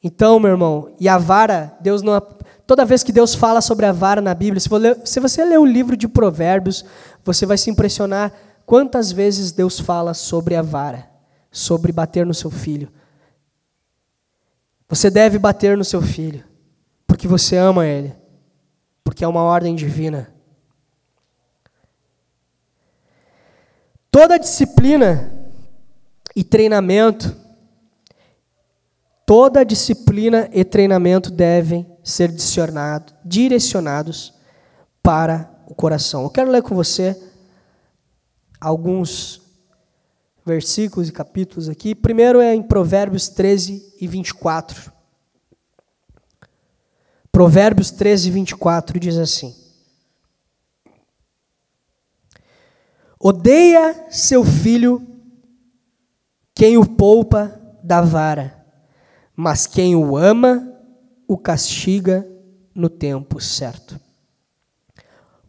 Então, meu irmão, e a vara, Deus não. Toda vez que Deus fala sobre a vara na Bíblia, se você ler o livro de Provérbios, você vai se impressionar quantas vezes Deus fala sobre a vara, sobre bater no seu filho. Você deve bater no seu filho, porque você ama ele, porque é uma ordem divina. Toda disciplina e treinamento Toda disciplina e treinamento devem ser direcionados para o coração. Eu quero ler com você alguns versículos e capítulos aqui. Primeiro é em Provérbios 13 e 24. Provérbios 13 e 24 diz assim: Odeia seu filho quem o poupa da vara mas quem o ama, o castiga no tempo certo.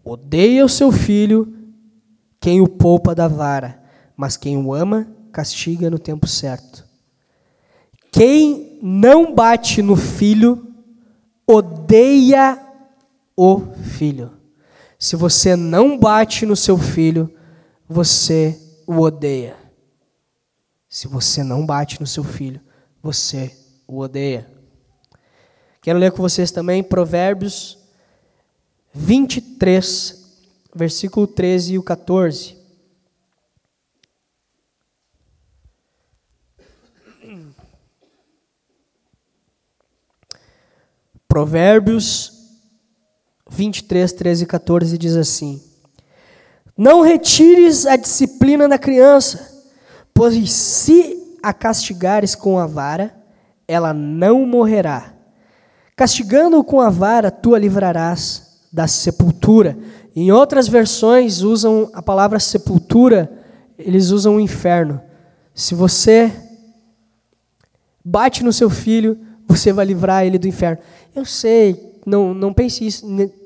Odeia o seu filho quem o poupa da vara, mas quem o ama, castiga no tempo certo. Quem não bate no filho, odeia o filho. Se você não bate no seu filho, você o odeia. Se você não bate no seu filho, você o odeia. Quero ler com vocês também Provérbios 23, versículo 13 e o 14. Provérbios 23, 13 e 14 diz assim: Não retires a disciplina da criança, pois se a castigares com a vara, ela não morrerá. Castigando-o com a vara, tu a livrarás da sepultura. Em outras versões usam a palavra sepultura, eles usam o inferno. Se você bate no seu filho, você vai livrar ele do inferno. Eu sei, não, não pense isso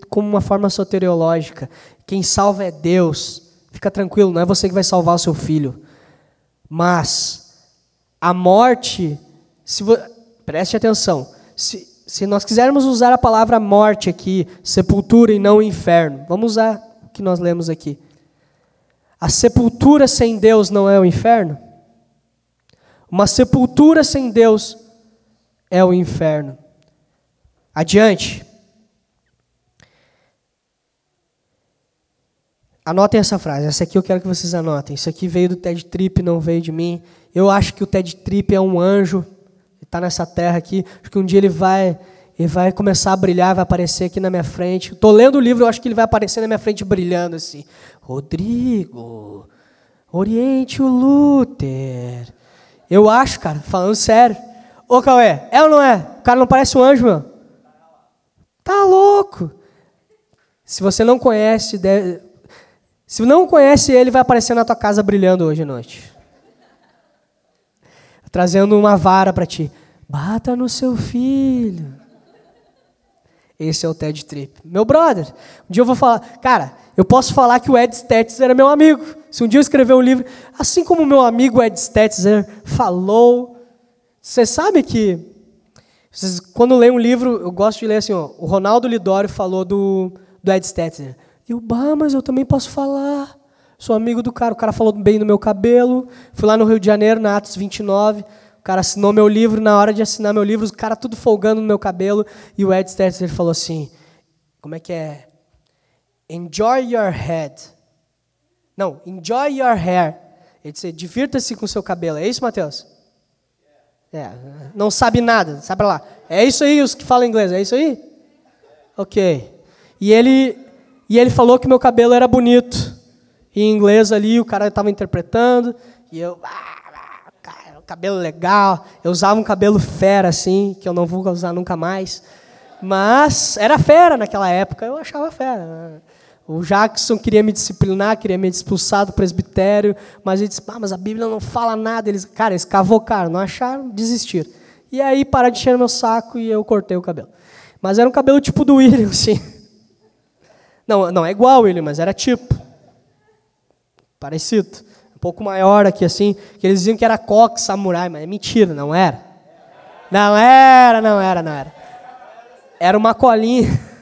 como uma forma soteriológica. Quem salva é Deus. Fica tranquilo, não é você que vai salvar o seu filho. Mas a morte se vo... Preste atenção. Se, se nós quisermos usar a palavra morte aqui, sepultura e não inferno, vamos usar o que nós lemos aqui. A sepultura sem Deus não é o inferno? Uma sepultura sem Deus é o inferno. Adiante. Anotem essa frase. Essa aqui eu quero que vocês anotem. Isso aqui veio do Ted Tripp, não veio de mim. Eu acho que o Ted Tripp é um anjo está nessa terra aqui. Acho que um dia ele vai, ele vai começar a brilhar, vai aparecer aqui na minha frente. Estou lendo o livro, eu acho que ele vai aparecer na minha frente brilhando assim. Rodrigo, oriente o Luther. Eu acho, cara, falando sério. Ô, Cauê, é ou não é? O cara não parece um anjo, meu? Tá louco. Se você não conhece, deve... se não conhece ele, vai aparecer na tua casa brilhando hoje à noite trazendo uma vara para ti. Bata no seu filho. Esse é o Ted Tripp. Meu brother, um dia eu vou falar, cara, eu posso falar que o Ed Stetzer era meu amigo. Se um dia eu escrever um livro, assim como meu amigo Ed Stetzer falou, você sabe que vocês, quando lê um livro, eu gosto de ler assim, ó, o Ronaldo Lidório falou do, do Ed Stetzer. E o bah, mas eu também posso falar. Sou amigo do cara, o cara falou bem do meu cabelo. Fui lá no Rio de Janeiro, na Atos 29. O cara assinou meu livro. Na hora de assinar meu livro, o cara tudo folgando no meu cabelo. E o Ed Stetzer falou assim: Como é que é? Enjoy your head. Não, enjoy your hair. Ele disse: Divirta-se com seu cabelo. É isso, Mateus? É, não sabe nada, sabe lá. É isso aí, os que falam inglês, é isso aí? Ok. E ele E ele falou que meu cabelo era bonito. Em inglês ali, o cara estava interpretando. E eu, ah, cara, cabelo legal. Eu usava um cabelo fera, assim, que eu não vou usar nunca mais. Mas era fera naquela época, eu achava fera. O Jackson queria me disciplinar, queria me expulsar do presbitério, mas ele disse, ah, mas a Bíblia não fala nada. Eles, cara, eles cavocaram, não acharam, desistiram. E aí pararam de encher meu saco e eu cortei o cabelo. Mas era um cabelo tipo do William, assim. Não, não é igual William, mas era tipo. Parecido. Um pouco maior aqui, assim. Que eles diziam que era coque samurai, mas é mentira, não era. Não era, não era, não era. Era uma colinha.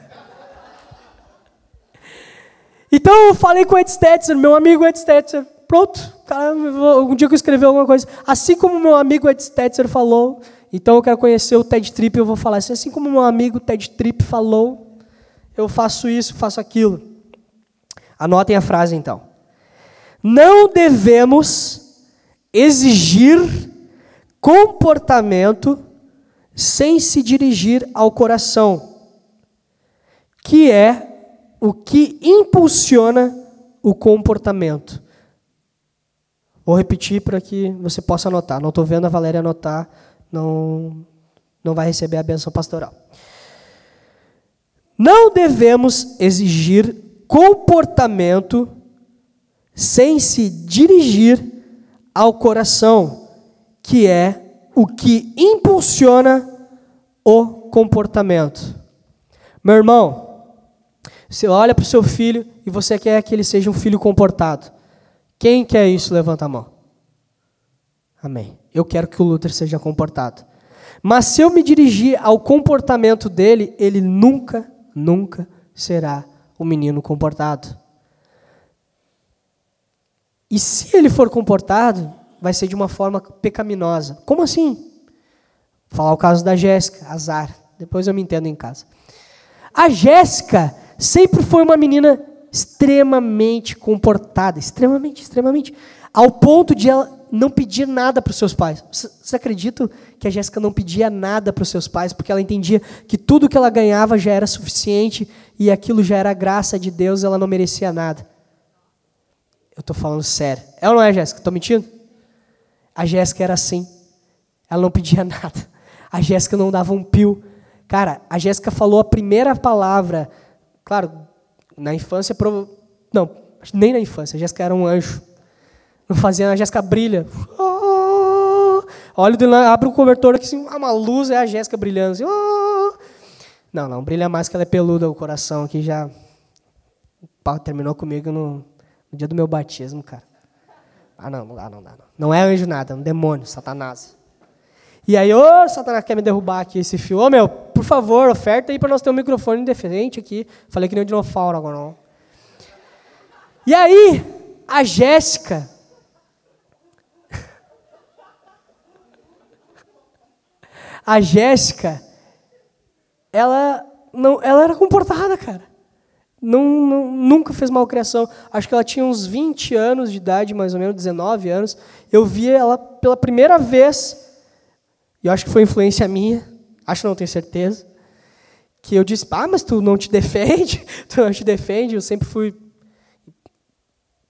Então eu falei com o Ed Stetzer, meu amigo Ed Stetzer. Pronto, cara, um dia que eu escrevi alguma coisa. Assim como meu amigo Ed Stetzer falou, então eu quero conhecer o Ted Tripp, eu vou falar assim, assim como meu amigo Ted Tripp falou, eu faço isso, faço aquilo. Anotem a frase então. Não devemos exigir comportamento sem se dirigir ao coração, que é o que impulsiona o comportamento. Vou repetir para que você possa anotar. Não estou vendo a Valéria anotar, não, não vai receber a benção pastoral. Não devemos exigir comportamento sem se dirigir ao coração, que é o que impulsiona o comportamento. Meu irmão, você olha para o seu filho e você quer que ele seja um filho comportado. Quem quer isso? Levanta a mão. Amém. Eu quero que o Luther seja comportado. Mas se eu me dirigir ao comportamento dele, ele nunca, nunca será um menino comportado. E se ele for comportado, vai ser de uma forma pecaminosa. Como assim? Vou falar o caso da Jéssica, azar. Depois eu me entendo em casa. A Jéssica sempre foi uma menina extremamente comportada, extremamente, extremamente, ao ponto de ela não pedir nada para os seus pais. Vocês acreditam que a Jéssica não pedia nada para os seus pais, porque ela entendia que tudo que ela ganhava já era suficiente e aquilo já era graça de Deus, ela não merecia nada. Eu estou falando sério. É ou não é, Jéssica? Estou mentindo? A Jéssica era assim. Ela não pedia nada. A Jéssica não dava um pio. Cara, a Jéssica falou a primeira palavra Claro, na infância, não, nem na infância, a Jéssica era um anjo. Não fazia, a Jéssica brilha. Olha, abre o cobertor aqui, assim, uma luz, é a Jéssica brilhando. Assim, não, não, brilha mais que ela é peluda, o coração aqui já terminou comigo no, no dia do meu batismo, cara. Ah, não, não dá, não dá. Não, não é anjo nada, é um demônio, Satanás. E aí, ô, Satanás quer me derrubar aqui esse fio. Ô, meu, por favor, oferta aí para nós ter um microfone diferente aqui. Falei que nem o dinossauro agora não. E aí, a Jéssica. A Jéssica, ela, não, ela era comportada, cara. Não, não, nunca fez malcriação. Acho que ela tinha uns 20 anos de idade, mais ou menos, 19 anos. Eu vi ela pela primeira vez e acho que foi influência minha, acho não tenho certeza, que eu disse, ah, mas tu não te defende, tu não te defende, eu sempre fui,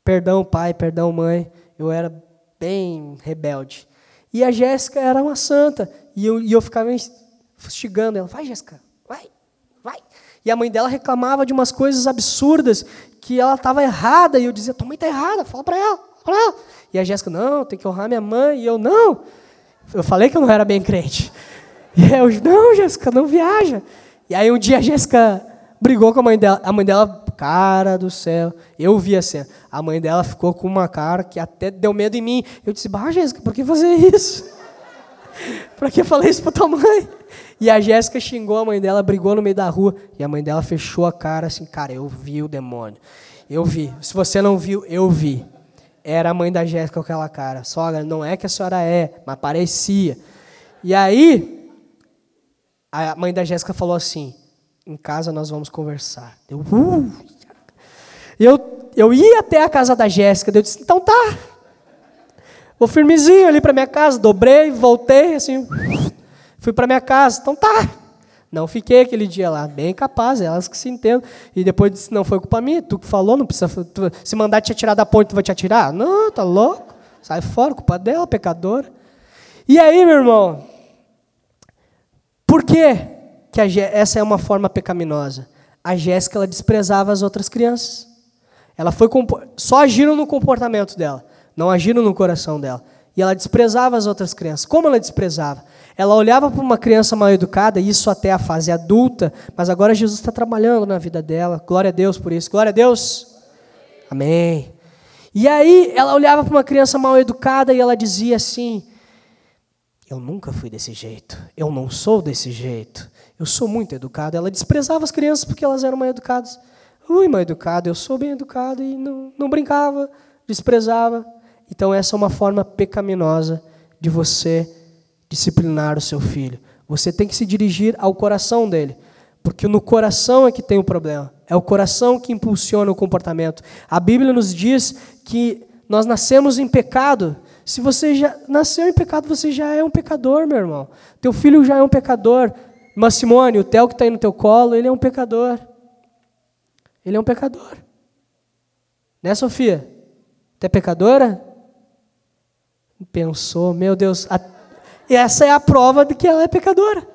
perdão pai, perdão mãe, eu era bem rebelde. E a Jéssica era uma santa, e eu, e eu ficava fustigando ela, vai Jéssica, vai, vai. E a mãe dela reclamava de umas coisas absurdas, que ela estava errada, e eu dizia, tua mãe está errada, fala para ela, fala ela. E a Jéssica, não, tem que honrar minha mãe, e eu, não, eu falei que eu não era bem crente. E eu, não, Jéssica, não viaja. E aí um dia a Jéssica brigou com a mãe dela. A mãe dela, cara do céu, eu vi a cena. A mãe dela ficou com uma cara que até deu medo em mim. Eu disse, bah, Jéssica, por que fazer isso? Por que falei isso para tua mãe? E a Jéssica xingou a mãe dela, brigou no meio da rua. E a mãe dela fechou a cara assim, cara, eu vi o demônio. Eu vi. Se você não viu, eu vi era a mãe da Jéssica com aquela cara. Sogra, não é que a senhora é, mas parecia. E aí, a mãe da Jéssica falou assim: em casa nós vamos conversar. Eu, uh, eu, eu ia até a casa da Jéssica, eu disse: então tá. Vou firmezinho ali para minha casa, dobrei, voltei, assim, fui para minha casa. Então tá, Não fiquei aquele dia lá, bem capaz, elas que se entendem. E depois disse, não foi culpa minha, tu que falou, não precisa. Tu, se mandar te atirar da ponte, tu vai te atirar? Não, tá louco. Sai fora, culpa dela, pecadora. E aí, meu irmão, por que, que a, essa é uma forma pecaminosa? A Jéssica ela desprezava as outras crianças. Ela foi só agiram no comportamento dela, não agiram no coração dela. E ela desprezava as outras crianças. Como ela desprezava? Ela olhava para uma criança mal educada, isso até a fase adulta, mas agora Jesus está trabalhando na vida dela. Glória a Deus por isso. Glória a Deus. Amém. E aí ela olhava para uma criança mal educada e ela dizia assim: Eu nunca fui desse jeito. Eu não sou desse jeito. Eu sou muito educada. Ela desprezava as crianças porque elas eram mal educadas. Ui, mal educada, eu sou bem educada e não, não brincava, desprezava. Então, essa é uma forma pecaminosa de você disciplinar o seu filho. Você tem que se dirigir ao coração dele, porque no coração é que tem o problema. É o coração que impulsiona o comportamento. A Bíblia nos diz que nós nascemos em pecado. Se você já nasceu em pecado, você já é um pecador, meu irmão. Teu filho já é um pecador. Mas Simone, o Theo que está aí no teu colo, ele é um pecador. Ele é um pecador. Né, Sofia? Tu é pecadora? Pensou, meu Deus, a... essa é a prova de que ela é pecadora.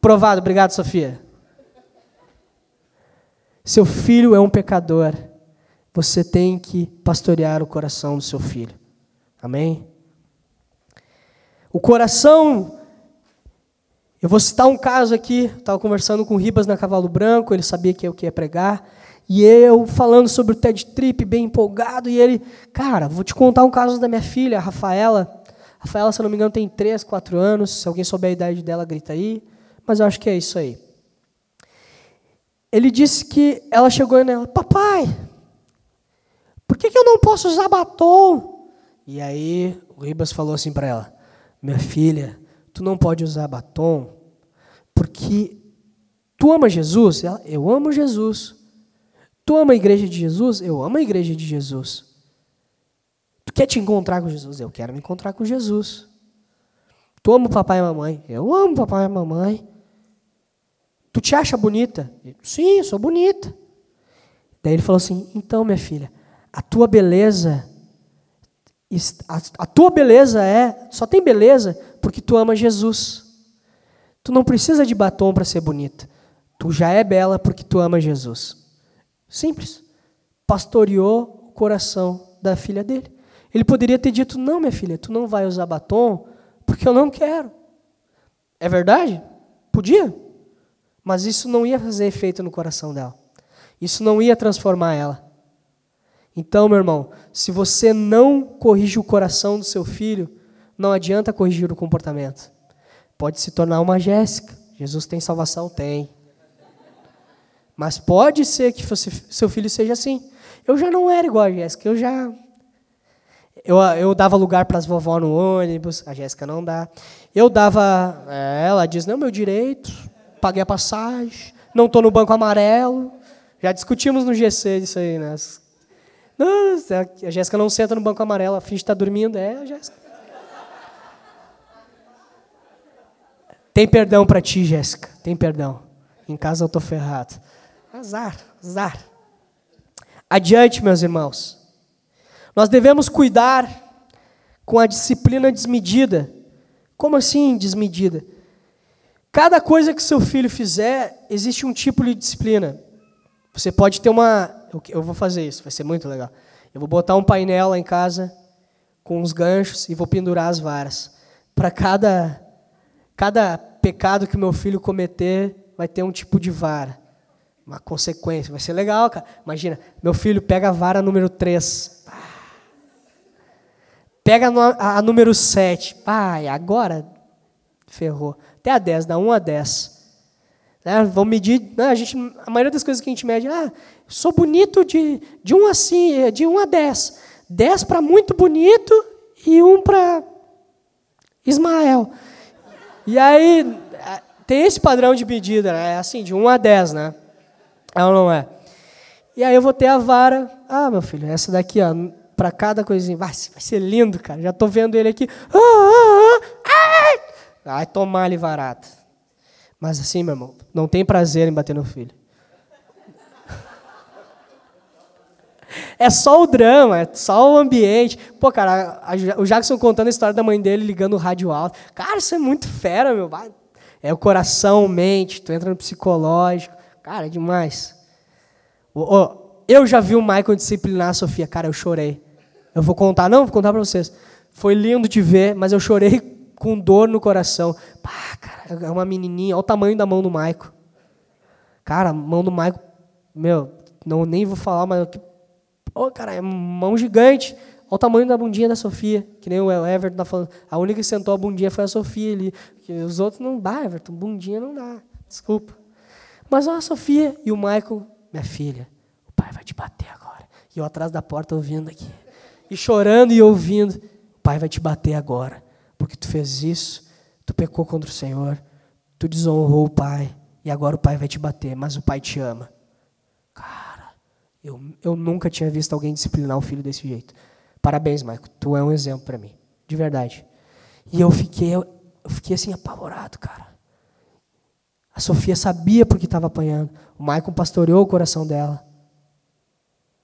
Provado, obrigado, Sofia. Seu filho é um pecador. Você tem que pastorear o coração do seu filho. Amém? O coração. Eu vou citar um caso aqui. Estava conversando com o Ribas na Cavalo Branco, ele sabia que eu que ia pregar. E eu falando sobre o TED Trip, bem empolgado, e ele, cara, vou te contar um caso da minha filha, a Rafaela. Rafaela, se eu não me engano, tem 3, 4 anos. Se alguém souber a idade dela, grita aí. Mas eu acho que é isso aí. Ele disse que ela chegou nela, papai, por que, que eu não posso usar batom? E aí o Ribas falou assim para ela, minha filha, tu não pode usar batom porque tu ama Jesus? Ela, eu amo Jesus. Tu ama a igreja de Jesus? Eu amo a igreja de Jesus. Tu quer te encontrar com Jesus? Eu quero me encontrar com Jesus. Tu ama o papai e a mamãe? Eu amo o papai e a mamãe. Tu te acha bonita? Sim, sou bonita. Daí ele falou assim: então, minha filha, a tua beleza, a, tua beleza é, só tem beleza porque tu ama Jesus. Tu não precisa de batom para ser bonita. Tu já é bela porque tu ama Jesus. Simples. Pastoreou o coração da filha dele. Ele poderia ter dito: Não, minha filha, tu não vai usar batom porque eu não quero. É verdade? Podia. Mas isso não ia fazer efeito no coração dela. Isso não ia transformar ela. Então, meu irmão, se você não corrige o coração do seu filho, não adianta corrigir o comportamento. Pode se tornar uma Jéssica. Jesus tem salvação? Tem. Mas pode ser que seu filho seja assim. Eu já não era igual a Jéssica, eu já. Eu, eu dava lugar para as vovó no ônibus, a Jéssica não dá. Eu dava. É, ela diz: não, meu direito, paguei a passagem, não estou no banco amarelo. Já discutimos no GC isso aí, né? Não, a Jéssica não senta no banco amarelo, a finge estar tá dormindo. É, a Jéssica. Tem perdão para ti, Jéssica, tem perdão. Em casa eu estou ferrado. Azar, azar. Adiante, meus irmãos. Nós devemos cuidar com a disciplina desmedida. Como assim desmedida? Cada coisa que seu filho fizer, existe um tipo de disciplina. Você pode ter uma. Eu vou fazer isso, vai ser muito legal. Eu vou botar um painel lá em casa com uns ganchos e vou pendurar as varas. Para cada, cada pecado que meu filho cometer, vai ter um tipo de vara uma consequência. Vai ser legal, cara. Imagina, meu filho pega a vara número 3. Pega a número 7. Pai, agora ferrou. Até a 10, da 1 a 10. Né? Vamos medir. Né? A, gente, a maioria das coisas que a gente mede, ah, sou bonito de, de 1 a 5, de 1 a 10. 10 para muito bonito e 1 para Ismael. E aí, tem esse padrão de medida, né? É assim, de 1 a 10, né? É ou não é? E aí eu vou ter a vara. Ah, meu filho, essa daqui, ó, para cada coisinha. Vai, vai ser lindo, cara. Já estou vendo ele aqui. Ah, ah, ah, Vai tomar ali varado. Mas assim, meu irmão, não tem prazer em bater no filho. É só o drama, é só o ambiente. Pô, cara, a, o Jackson contando a história da mãe dele ligando o rádio alto. Cara, isso é muito fera, meu. É o coração, mente, tu entra no psicológico. Cara, é demais. Oh, eu já vi o Michael disciplinar a Sofia. Cara, eu chorei. Eu vou contar, não, vou contar para vocês. Foi lindo de ver, mas eu chorei com dor no coração. Pá, cara, é uma menininha. Olha o tamanho da mão do Michael. Cara, a mão do Michael, meu, não nem vou falar, mas oh, cara, é mão gigante. Olha o tamanho da bundinha da Sofia, que nem o Everton tá falando. A única que sentou a bundinha foi a Sofia ali. Os outros não dá, Everton, bundinha não dá. Desculpa. Mas olha a Sofia e o Michael, minha filha, o pai vai te bater agora. E eu atrás da porta ouvindo aqui. E chorando e ouvindo. O pai vai te bater agora. Porque tu fez isso, tu pecou contra o Senhor, tu desonrou o pai. E agora o pai vai te bater, mas o pai te ama. Cara, eu, eu nunca tinha visto alguém disciplinar o filho desse jeito. Parabéns, Michael. Tu é um exemplo para mim. De verdade. E eu fiquei, eu fiquei assim apavorado, cara. A Sofia sabia porque estava apanhando. O Maicon pastoreou o coração dela.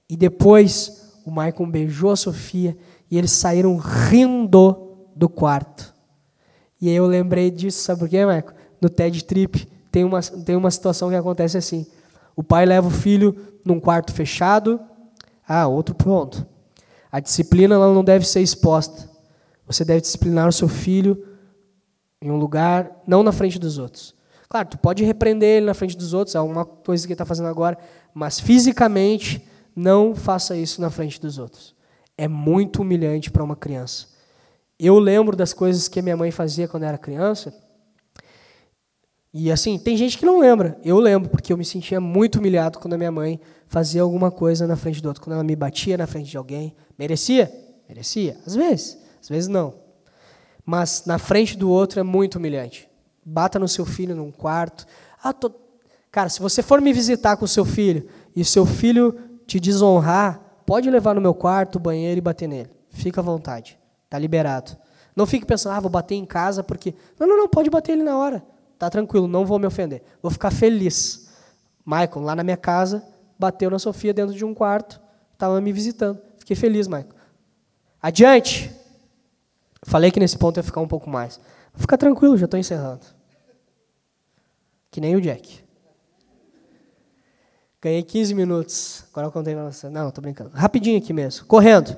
E depois o Maicon beijou a Sofia e eles saíram rindo do quarto. E aí eu lembrei disso, sabe por quê, Maicon? No TED Trip tem uma, tem uma situação que acontece assim. O pai leva o filho num quarto fechado. Ah, outro ponto. A disciplina ela não deve ser exposta. Você deve disciplinar o seu filho em um lugar, não na frente dos outros. Claro, tu pode repreender ele na frente dos outros, é uma coisa que ele está fazendo agora, mas fisicamente não faça isso na frente dos outros. É muito humilhante para uma criança. Eu lembro das coisas que minha mãe fazia quando era criança. E assim, tem gente que não lembra. Eu lembro, porque eu me sentia muito humilhado quando a minha mãe fazia alguma coisa na frente do outro. Quando ela me batia na frente de alguém. Merecia? Merecia. Às vezes. Às vezes não. Mas na frente do outro é muito humilhante. Bata no seu filho num quarto. Ah, tô... Cara, se você for me visitar com o seu filho e seu filho te desonrar, pode levar no meu quarto, banheiro e bater nele. Fica à vontade. Está liberado. Não fique pensando, ah, vou bater em casa porque. Não, não, não, pode bater ele na hora. Tá tranquilo, não vou me ofender. Vou ficar feliz. Michael, lá na minha casa, bateu na Sofia dentro de um quarto, estava me visitando. Fiquei feliz, Michael. Adiante. Falei que nesse ponto ia ficar um pouco mais. Fica tranquilo, já estou encerrando. Que nem o Jack. Ganhei 15 minutos. Agora eu contei para você. Não, estou brincando. Rapidinho aqui mesmo. Correndo.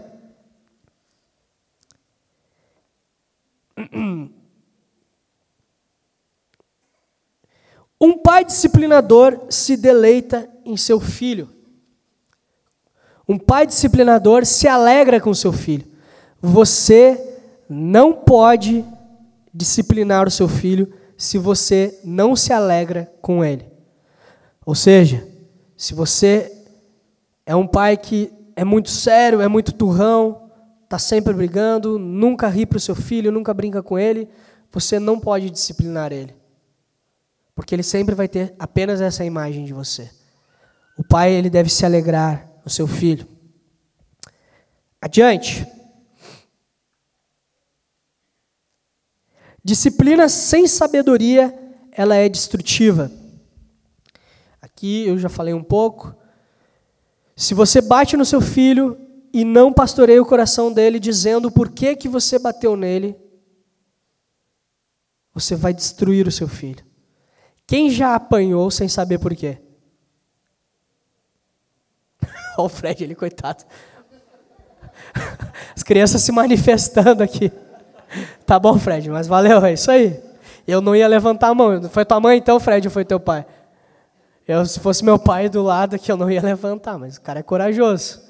Um pai disciplinador se deleita em seu filho. Um pai disciplinador se alegra com seu filho. Você não pode disciplinar o seu filho se você não se alegra com ele. Ou seja, se você é um pai que é muito sério, é muito turrão, está sempre brigando, nunca ri para o seu filho, nunca brinca com ele, você não pode disciplinar ele. Porque ele sempre vai ter apenas essa imagem de você. O pai ele deve se alegrar no seu filho. Adiante. Disciplina sem sabedoria, ela é destrutiva. Aqui eu já falei um pouco. Se você bate no seu filho e não pastoreia o coração dele dizendo por que que você bateu nele, você vai destruir o seu filho. Quem já apanhou sem saber por quê? Olha o Fred, ele coitado. As crianças se manifestando aqui. Tá bom, Fred, mas valeu, é isso aí. Eu não ia levantar a mão. Foi tua mãe então, Fred, ou foi teu pai? Eu, se fosse meu pai do lado aqui, eu não ia levantar, mas o cara é corajoso.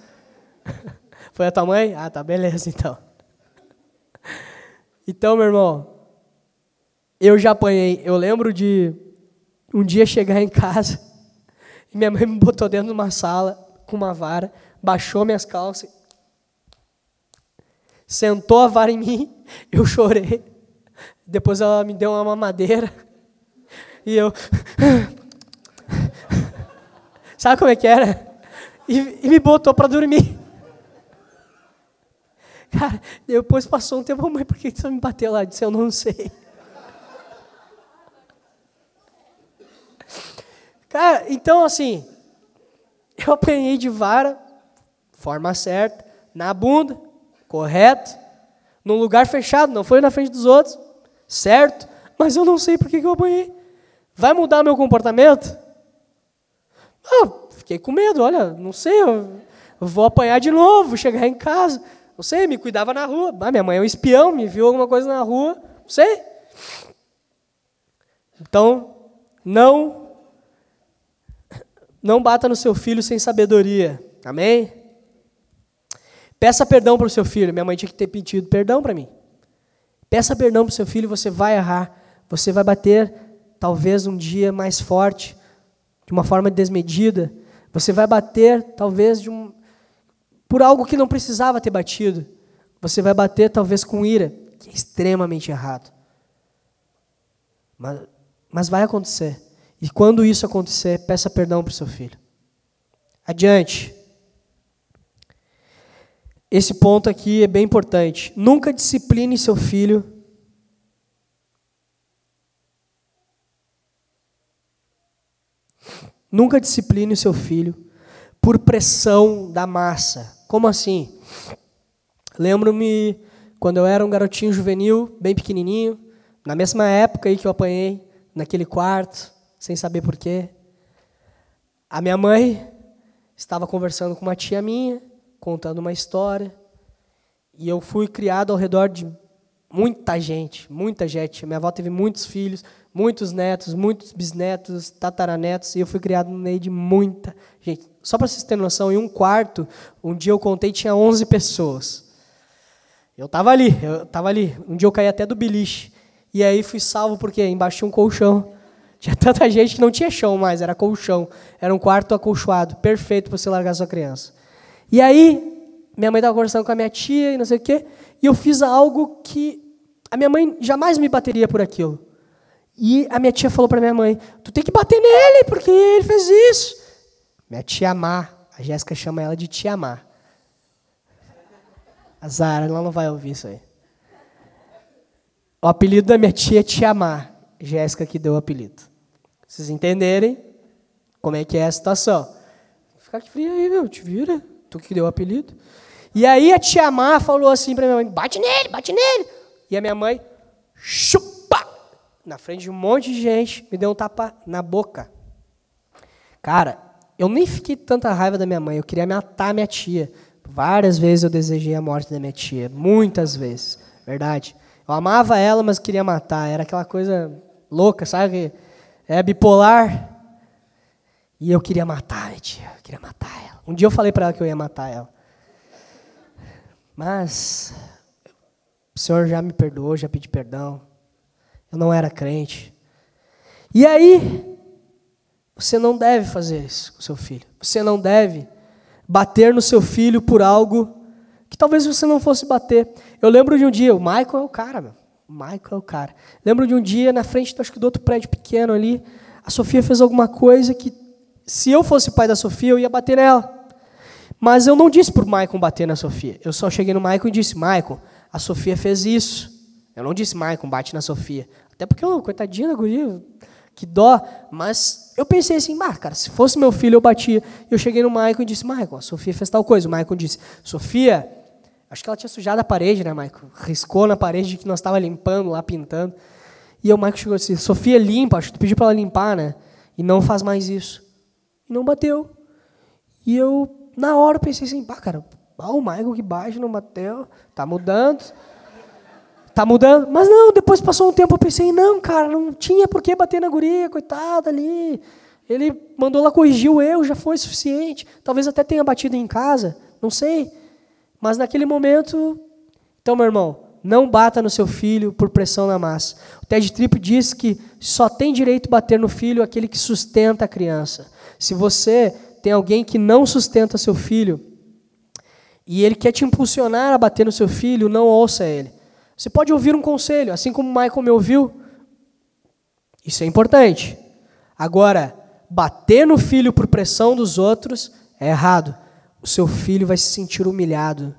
Foi a tua mãe? Ah, tá, beleza então. Então, meu irmão, eu já apanhei. Eu lembro de um dia chegar em casa e minha mãe me botou dentro de uma sala com uma vara, baixou minhas calças sentou a vara em mim, eu chorei. Depois ela me deu uma mamadeira. E eu. Sabe como é que era? E, e me botou para dormir. Cara, depois passou um tempo, mãe, por que você me bateu lá? Eu disse, eu não sei. então assim, eu apanhei de vara, forma certa, na bunda, correto, num lugar fechado, não foi na frente dos outros, certo? Mas eu não sei por que eu apanhei. Vai mudar meu comportamento? Ah, fiquei com medo, olha, não sei, eu vou apanhar de novo, chegar em casa. Não sei, me cuidava na rua. Ah, minha mãe é um espião, me viu alguma coisa na rua, não sei. Então, não não bata no seu filho sem sabedoria. Amém? Peça perdão para o seu filho. Minha mãe tinha que ter pedido perdão para mim. Peça perdão para o seu filho, você vai errar. Você vai bater, talvez, um dia mais forte, de uma forma desmedida. Você vai bater, talvez, de um, por algo que não precisava ter batido. Você vai bater, talvez, com ira, que é extremamente errado. Mas, mas vai acontecer. E quando isso acontecer, peça perdão para o seu filho. Adiante. Esse ponto aqui é bem importante. Nunca discipline seu filho. Nunca discipline o seu filho por pressão da massa. Como assim? Lembro-me quando eu era um garotinho juvenil, bem pequenininho, na mesma época aí que eu apanhei naquele quarto, sem saber porquê. A minha mãe estava conversando com uma tia minha, contando uma história. E eu fui criado ao redor de muita gente, muita gente. Minha avó teve muitos filhos, muitos netos, muitos bisnetos, tataranetos, e eu fui criado no meio de muita gente. Só para vocês terem noção, em um quarto, um dia eu contei, tinha 11 pessoas. Eu estava ali, eu estava ali. Um dia eu caí até do beliche. E aí fui salvo porque embaixo tinha um colchão. Tinha tanta gente que não tinha chão mais, era colchão. Era um quarto acolchoado, perfeito para você largar sua criança. E aí, minha mãe estava conversando com a minha tia e não sei o quê, e eu fiz algo que a minha mãe jamais me bateria por aquilo. E a minha tia falou para minha mãe: Tu tem que bater nele, porque ele fez isso. Minha tia Má, a Jéssica chama ela de tia Má. A Zara, ela não vai ouvir isso aí. O apelido da minha tia é Tia Má. Jéssica que deu o apelido. Vocês entenderem como é que é a situação. Fica frio aí, meu, te vira tu que deu o apelido. E aí a tia Má falou assim para minha mãe: bate nele, bate nele. E a minha mãe, chupa! Na frente de um monte de gente, me deu um tapa na boca. Cara, eu nem fiquei tanta raiva da minha mãe, eu queria matar minha tia. Várias vezes eu desejei a morte da minha tia, muitas vezes, verdade. Eu amava ela, mas queria matar. Era aquela coisa louca, sabe? É bipolar. E eu queria matar a tia, eu queria matar ela. Um dia eu falei para ela que eu ia matar ela. Mas o Senhor já me perdoou, já pedi perdão. Eu não era crente. E aí, você não deve fazer isso com seu filho. Você não deve bater no seu filho por algo que talvez você não fosse bater. Eu lembro de um dia, o Michael é o cara, meu. O Michael é o cara. Lembro de um dia, na frente acho que do outro prédio pequeno ali, a Sofia fez alguma coisa que se eu fosse pai da Sofia, eu ia bater nela. Mas eu não disse para o Maicon bater na Sofia. Eu só cheguei no Maicon e disse, Maicon, a Sofia fez isso. Eu não disse, Maicon, bate na Sofia. Até porque, oh, coitadinha da guria, que dó. Mas eu pensei assim, ah, cara, se fosse meu filho, eu batia. Eu cheguei no Maicon e disse, Maicon, a Sofia fez tal coisa. O Maicon disse, Sofia, acho que ela tinha sujado a parede, né, Maicon? Riscou na parede que nós estava limpando lá, pintando. E o Maicon chegou assim, Sofia, limpa, acho que tu pediu para ela limpar, né? E não faz mais isso não bateu. E eu, na hora, pensei assim, pá, cara, o Michael que bate não bateu, tá mudando. Tá mudando. Mas não, depois passou um tempo, eu pensei, não, cara, não tinha por que bater na guria, coitada ali. Ele mandou lá corrigir o erro, já foi suficiente. Talvez até tenha batido em casa, não sei. Mas naquele momento, então, meu irmão, não bata no seu filho por pressão na massa. O Ted Tripp diz que só tem direito bater no filho aquele que sustenta a criança. Se você tem alguém que não sustenta seu filho e ele quer te impulsionar a bater no seu filho, não ouça ele. Você pode ouvir um conselho, assim como o Michael me ouviu. Isso é importante. Agora, bater no filho por pressão dos outros é errado. O seu filho vai se sentir humilhado.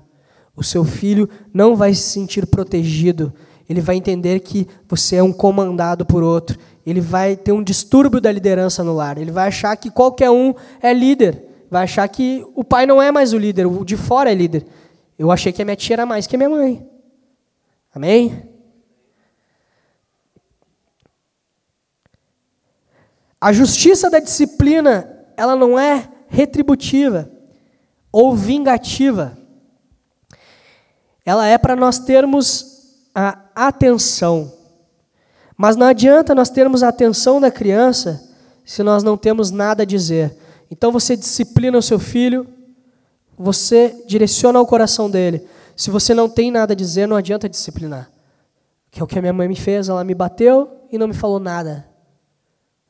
O seu filho não vai se sentir protegido. Ele vai entender que você é um comandado por outro ele vai ter um distúrbio da liderança no lar. Ele vai achar que qualquer um é líder. Vai achar que o pai não é mais o líder, o de fora é líder. Eu achei que a minha tia era mais que a minha mãe. Amém? A justiça da disciplina, ela não é retributiva ou vingativa. Ela é para nós termos a atenção. Mas não adianta nós termos a atenção da criança se nós não temos nada a dizer. Então você disciplina o seu filho, você direciona o coração dele. Se você não tem nada a dizer, não adianta disciplinar. Que é o que a minha mãe me fez, ela me bateu e não me falou nada.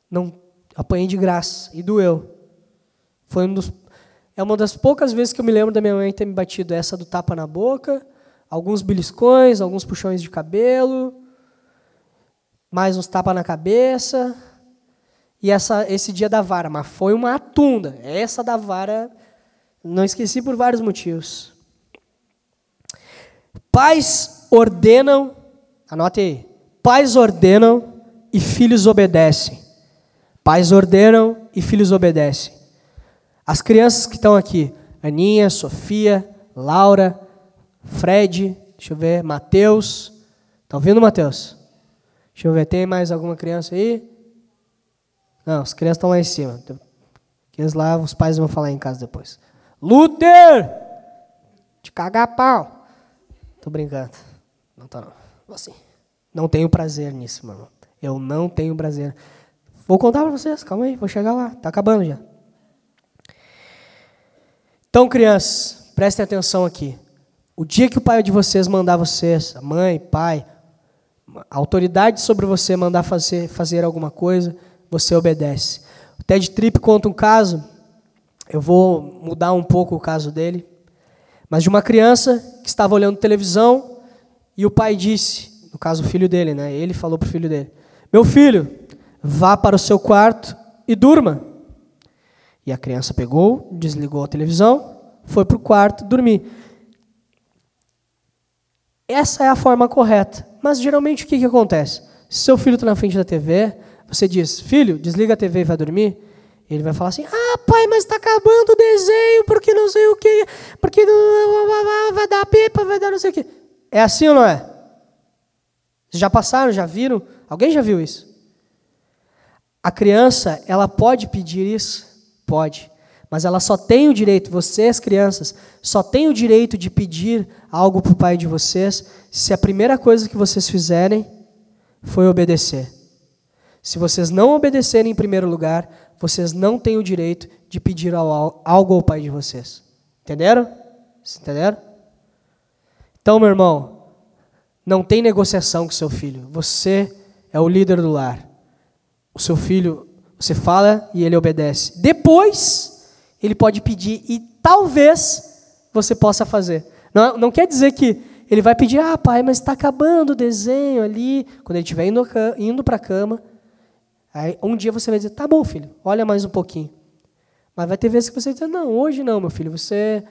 Não apanhei de graça e doeu. Foi um dos, é uma das poucas vezes que eu me lembro da minha mãe ter me batido essa do tapa na boca, alguns beliscões, alguns puxões de cabelo, mais uns tapas na cabeça e essa, esse dia da vara, mas foi uma atunda. Essa da vara, não esqueci por vários motivos. Pais ordenam, anote aí, pais ordenam e filhos obedecem. Pais ordenam e filhos obedecem. As crianças que estão aqui, Aninha, Sofia, Laura, Fred, deixa eu ver, Mateus. Está ouvindo, Mateus? Deixa eu ver, tem mais alguma criança aí? Não, as crianças estão lá em cima. Aqueles lá, os pais vão falar em casa depois. Luther! De cagar pau. Tô brincando. Não tá não. Assim. Não tenho prazer nisso, mano. Eu não tenho prazer. Vou contar para vocês, calma aí, vou chegar lá. Tá acabando já. Então, crianças, prestem atenção aqui. O dia que o pai de vocês mandar vocês, mãe, pai, autoridade sobre você mandar fazer, fazer alguma coisa, você obedece. O Ted Tripp conta um caso, eu vou mudar um pouco o caso dele, mas de uma criança que estava olhando televisão e o pai disse, no caso o filho dele, né? Ele falou para o filho dele: Meu filho, vá para o seu quarto e durma. E a criança pegou, desligou a televisão, foi para o quarto dormir. Essa é a forma correta. Mas geralmente o que, que acontece? Se seu filho está na frente da TV, você diz, filho, desliga a TV e vai dormir. Ele vai falar assim, ah, pai, mas está acabando o desenho, porque não sei o que, porque vai dar pipa, vai dar não sei o que. É assim ou não é? Já passaram, já viram? Alguém já viu isso? A criança, ela pode pedir isso? Pode. Mas ela só tem o direito, vocês crianças, só tem o direito de pedir algo para o pai de vocês se a primeira coisa que vocês fizerem foi obedecer. Se vocês não obedecerem em primeiro lugar, vocês não têm o direito de pedir algo ao pai de vocês. Entenderam? Entenderam? Então, meu irmão, não tem negociação com seu filho. Você é o líder do lar. O seu filho, você fala e ele obedece. Depois, ele pode pedir e talvez você possa fazer. Não, não quer dizer que ele vai pedir, ah, pai, mas está acabando o desenho ali. Quando ele estiver indo, indo para a cama, Aí um dia você vai dizer, tá bom, filho, olha mais um pouquinho. Mas vai ter vezes que você dizer, não, hoje não, meu filho, você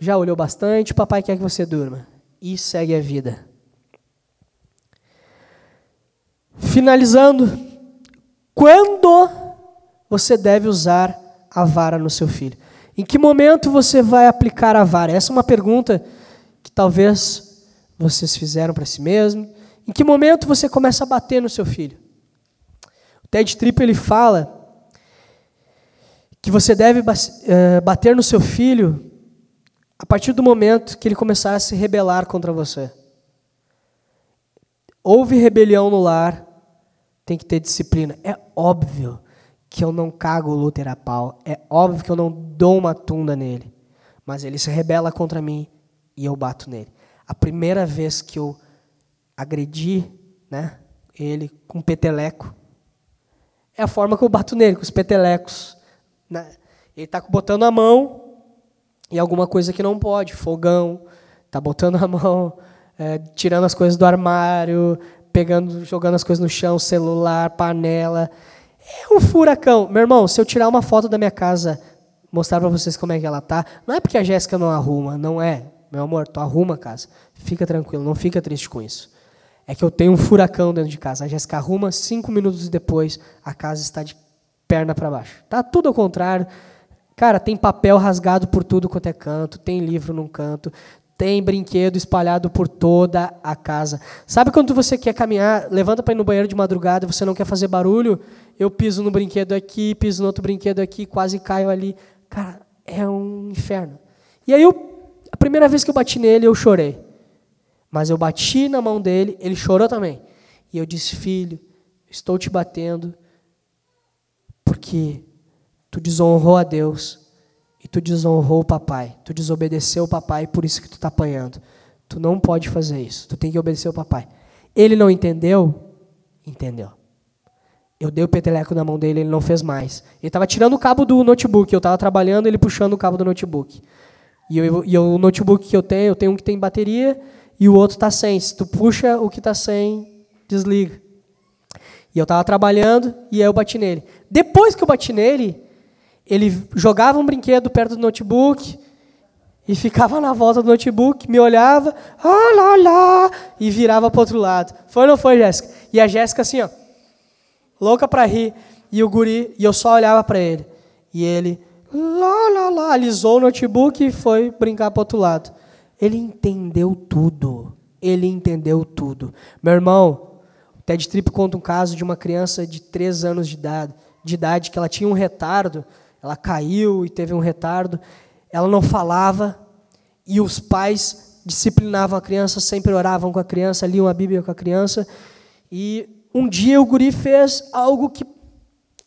já olhou bastante, o papai quer que você durma. E segue a vida. Finalizando, quando você deve usar a vara no seu filho? Em que momento você vai aplicar a vara? Essa é uma pergunta que talvez vocês fizeram para si mesmo. Em que momento você começa a bater no seu filho? Ted Tripp ele fala que você deve eh, bater no seu filho a partir do momento que ele começar a se rebelar contra você. Houve rebelião no lar, tem que ter disciplina. É óbvio que eu não cago o Luther a pau. É óbvio que eu não dou uma tunda nele. Mas ele se rebela contra mim e eu bato nele. A primeira vez que eu agredi né, ele com peteleco, é a forma que eu bato nele, com os petelecos. Né? Ele está botando a mão em alguma coisa que não pode, fogão, está botando a mão, é, tirando as coisas do armário, pegando, jogando as coisas no chão, celular, panela. É um furacão. Meu irmão, se eu tirar uma foto da minha casa, mostrar para vocês como é que ela tá, não é porque a Jéssica não arruma, não é. Meu amor, tu arruma a casa. Fica tranquilo, não fica triste com isso. é que eu tenho um furacão dentro de casa. A Jéssica arruma, cinco minutos depois, a casa está de perna para baixo. Tá tudo ao contrário. Cara, tem papel rasgado por tudo quanto é canto, tem livro num canto, tem brinquedo espalhado por toda a casa. Sabe quando você quer caminhar, levanta para ir no banheiro de madrugada, você não quer fazer barulho? Eu piso no brinquedo aqui, piso no outro brinquedo aqui, quase caio ali. Cara, é um inferno. E aí, eu, a primeira vez que eu bati nele, eu chorei. Mas eu bati na mão dele, ele chorou também. E eu disse: Filho, estou te batendo porque tu desonrou a Deus tu desonrou o papai. Tu desobedeceu o papai, por isso que tu está apanhando. Tu não pode fazer isso. Tu tem que obedecer o papai. Ele não entendeu? Entendeu. Eu dei o peteleco na mão dele, ele não fez mais. Ele estava tirando o cabo do notebook. Eu estava trabalhando, ele puxando o cabo do notebook. E, eu, e o notebook que eu tenho, eu tenho um que tem bateria e o outro está sem. Se tu puxa o que está sem, desliga. E eu estava trabalhando e aí eu bati nele. Depois que eu bati nele, ele jogava um brinquedo perto do notebook e ficava na volta do notebook, me olhava, ah, lá, lá, e virava para outro lado. Foi ou não foi, Jéssica? E a Jéssica assim, ó, louca para rir, e o guri, e eu só olhava para ele. E ele, lá, lá, lá, alisou o notebook e foi brincar para outro lado. Ele entendeu tudo. Ele entendeu tudo. Meu irmão, o Ted Tripp conta um caso de uma criança de 3 anos de idade, de idade que ela tinha um retardo, ela caiu e teve um retardo, ela não falava e os pais disciplinavam a criança, sempre oravam com a criança, liam a Bíblia com a criança. E um dia o guri fez algo que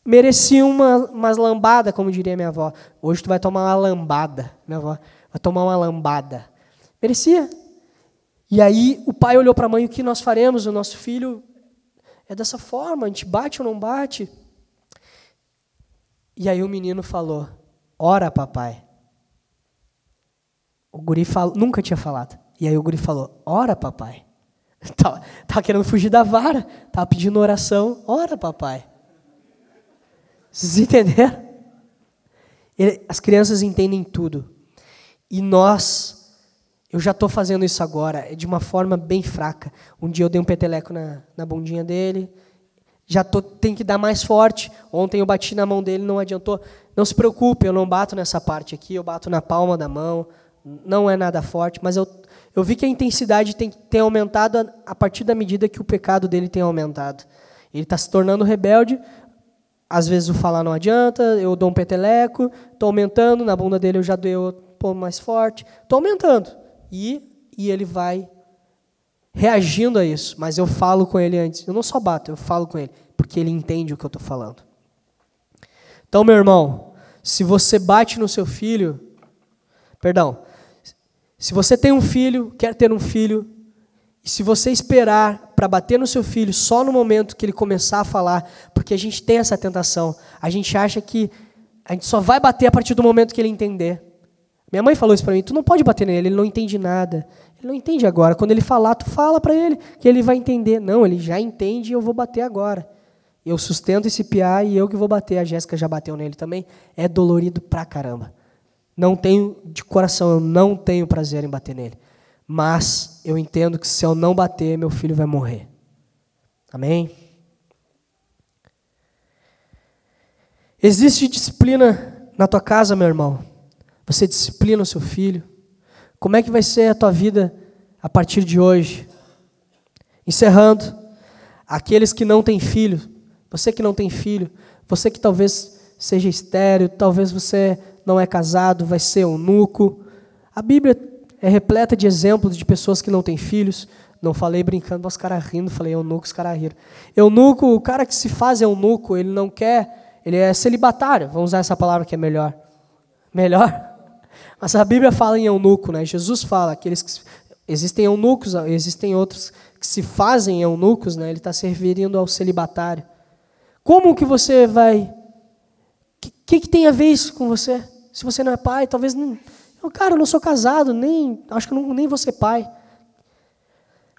merecia uma, umas lambada, como diria minha avó. Hoje tu vai tomar uma lambada, minha avó. Vai tomar uma lambada. Merecia. E aí o pai olhou para a mãe, o que nós faremos? O nosso filho é dessa forma, a gente bate ou não bate? E aí o menino falou: Ora, papai. O guri fal... nunca tinha falado. E aí o guri falou: Ora, papai. Tava, tava querendo fugir da vara. Tava pedindo oração. Ora, papai. Vocês entenderam? Ele, as crianças entendem tudo. E nós, eu já estou fazendo isso agora, é de uma forma bem fraca. Um dia eu dei um peteleco na, na bundinha dele, já tô, tem que dar mais forte. Ontem eu bati na mão dele, não adiantou. Não se preocupe, eu não bato nessa parte aqui, eu bato na palma da mão. Não é nada forte, mas eu, eu vi que a intensidade tem, tem aumentado a, a partir da medida que o pecado dele tem aumentado. Ele está se tornando rebelde. Às vezes o falar não adianta, eu dou um peteleco, estou aumentando, na bunda dele eu já dou um mais forte, estou aumentando. E, e ele vai reagindo a isso, mas eu falo com ele antes. Eu não só bato, eu falo com ele, porque ele entende o que eu estou falando. Então, meu irmão, se você bate no seu filho, perdão, se você tem um filho, quer ter um filho, e se você esperar para bater no seu filho só no momento que ele começar a falar, porque a gente tem essa tentação, a gente acha que a gente só vai bater a partir do momento que ele entender. Minha mãe falou isso para mim: tu não pode bater nele, ele não entende nada. Ele não entende agora. Quando ele falar, tu fala para ele que ele vai entender. Não, ele já entende e eu vou bater agora. Eu sustento esse piá e eu que vou bater. A Jéssica já bateu nele também. É dolorido pra caramba. Não tenho, de coração, eu não tenho prazer em bater nele. Mas eu entendo que se eu não bater, meu filho vai morrer. Amém? Existe disciplina na tua casa, meu irmão? Você disciplina o seu filho? Como é que vai ser a tua vida a partir de hoje? Encerrando, aqueles que não têm filho, você que não tem filho, você que talvez seja estéreo, talvez você não é casado, vai ser eunuco. A Bíblia é repleta de exemplos de pessoas que não têm filhos. Não falei brincando, os caras rindo, falei eunuco, os caras riram. Eunuco, o cara que se faz eunuco, ele não quer, ele é celibatário, vamos usar essa palavra que é melhor. Melhor? Mas a Bíblia fala em eunuco, né? Jesus fala aqueles que existem eunucos, existem outros que se fazem eunucos, né? Ele está se referindo ao celibatário. Como que você vai? O que, que, que, tem a ver isso com você? Se você não é pai, talvez não. Eu, cara, eu não sou casado, nem acho que não, nem vou ser pai.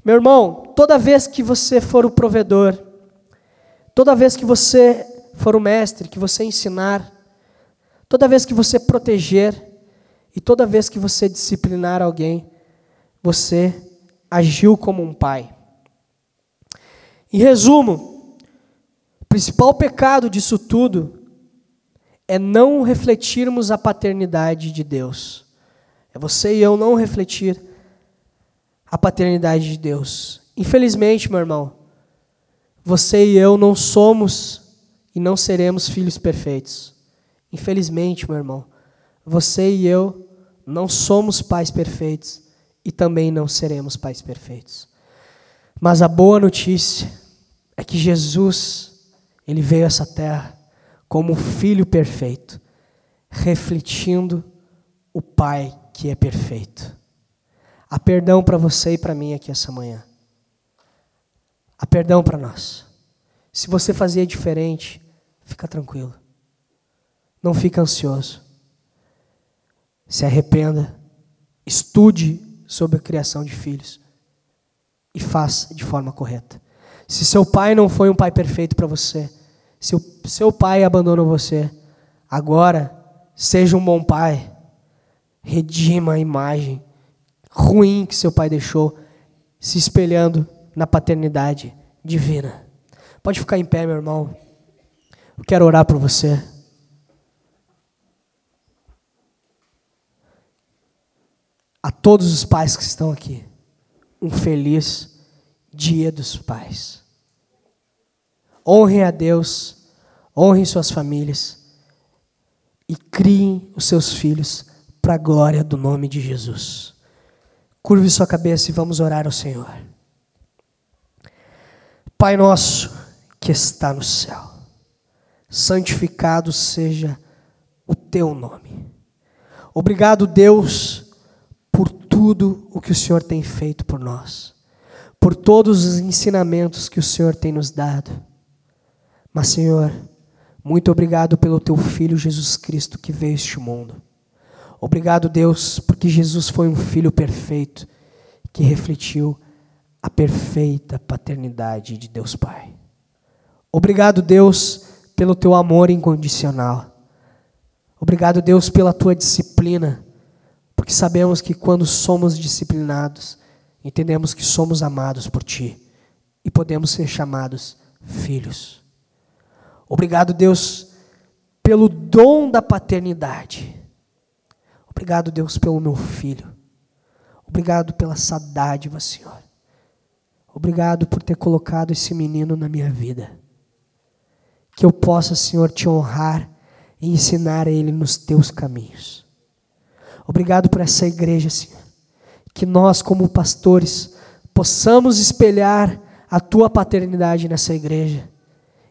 Meu irmão, toda vez que você for o provedor, toda vez que você for o mestre, que você ensinar, toda vez que você proteger, e toda vez que você disciplinar alguém, você agiu como um pai. Em resumo, o principal pecado disso tudo é não refletirmos a paternidade de Deus. É você e eu não refletir a paternidade de Deus. Infelizmente, meu irmão, você e eu não somos e não seremos filhos perfeitos. Infelizmente, meu irmão, você e eu não somos pais perfeitos e também não seremos pais perfeitos. Mas a boa notícia é que Jesus, ele veio a essa terra como filho perfeito, refletindo o Pai que é perfeito. Há perdão para você e para mim aqui essa manhã. Há perdão para nós. Se você fazia diferente, fica tranquilo. Não fica ansioso. Se arrependa. Estude sobre a criação de filhos. E faça de forma correta. Se seu pai não foi um pai perfeito para você, se o seu pai abandonou você, agora seja um bom pai. Redima a imagem ruim que seu pai deixou, se espelhando na paternidade divina. Pode ficar em pé, meu irmão. Eu quero orar por você. A todos os pais que estão aqui, um feliz Dia dos Pais. Honrem a Deus, honrem suas famílias e criem os seus filhos para a glória do nome de Jesus. Curve sua cabeça e vamos orar ao Senhor. Pai nosso que está no céu, santificado seja o teu nome. Obrigado, Deus, tudo o que o Senhor tem feito por nós, por todos os ensinamentos que o Senhor tem nos dado. Mas, Senhor, muito obrigado pelo teu filho Jesus Cristo que veio este mundo. Obrigado, Deus, porque Jesus foi um filho perfeito que refletiu a perfeita paternidade de Deus Pai. Obrigado, Deus, pelo teu amor incondicional. Obrigado, Deus, pela tua disciplina, porque sabemos que quando somos disciplinados, entendemos que somos amados por ti e podemos ser chamados filhos. Obrigado, Deus, pelo dom da paternidade. Obrigado, Deus, pelo meu filho. Obrigado pela dádiva, Senhor. Obrigado por ter colocado esse menino na minha vida. Que eu possa, Senhor, te honrar e ensinar a ele nos teus caminhos. Obrigado por essa igreja, Senhor. Que nós, como pastores, possamos espelhar a tua paternidade nessa igreja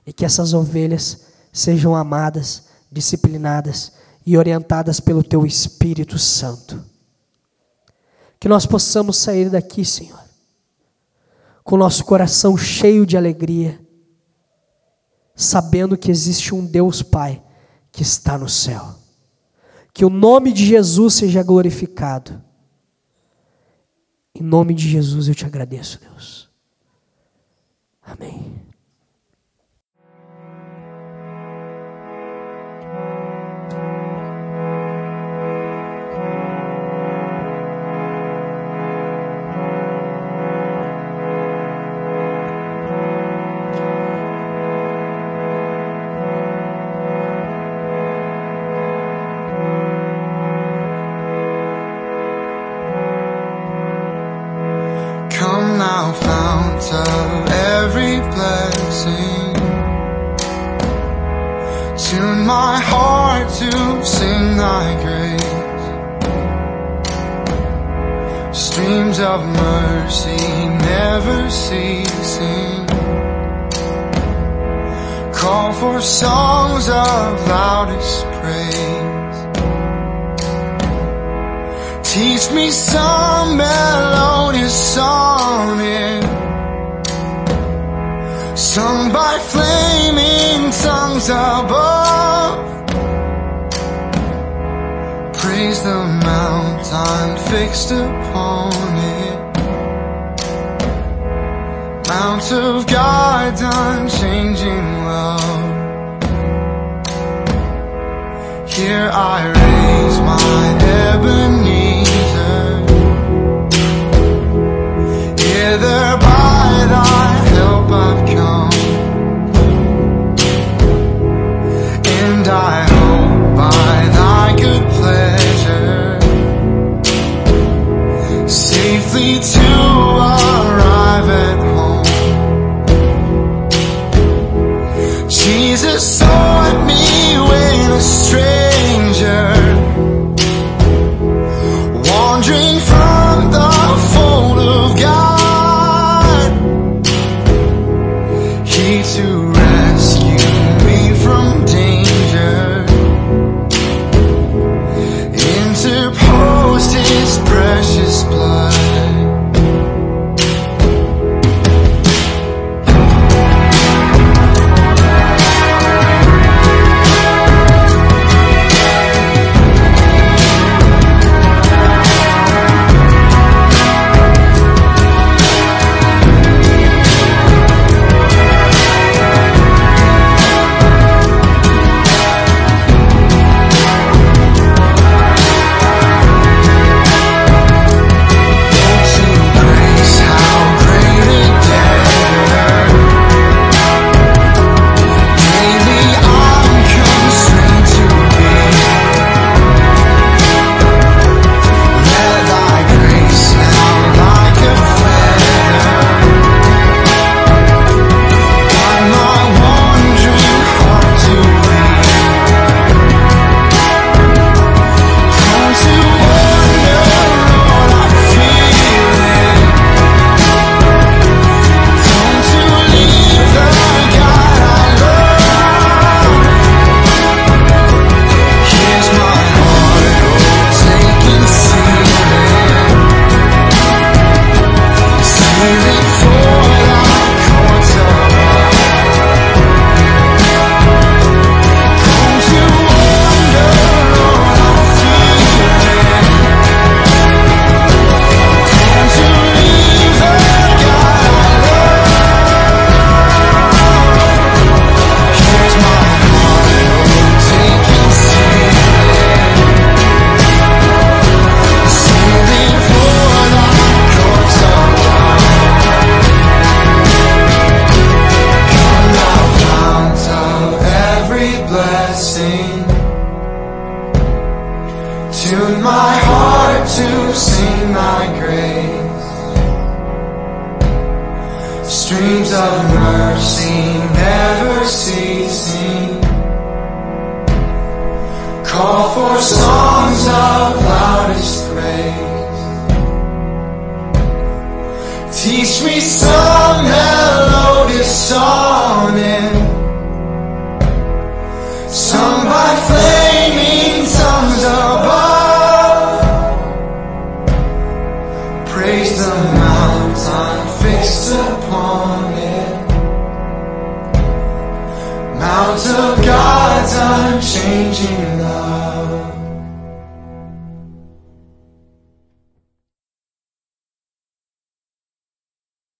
e que essas ovelhas sejam amadas, disciplinadas e orientadas pelo teu Espírito Santo. Que nós possamos sair daqui, Senhor, com nosso coração cheio de alegria, sabendo que existe um Deus Pai que está no céu. Que o nome de Jesus seja glorificado. Em nome de Jesus eu te agradeço, Deus. Amém.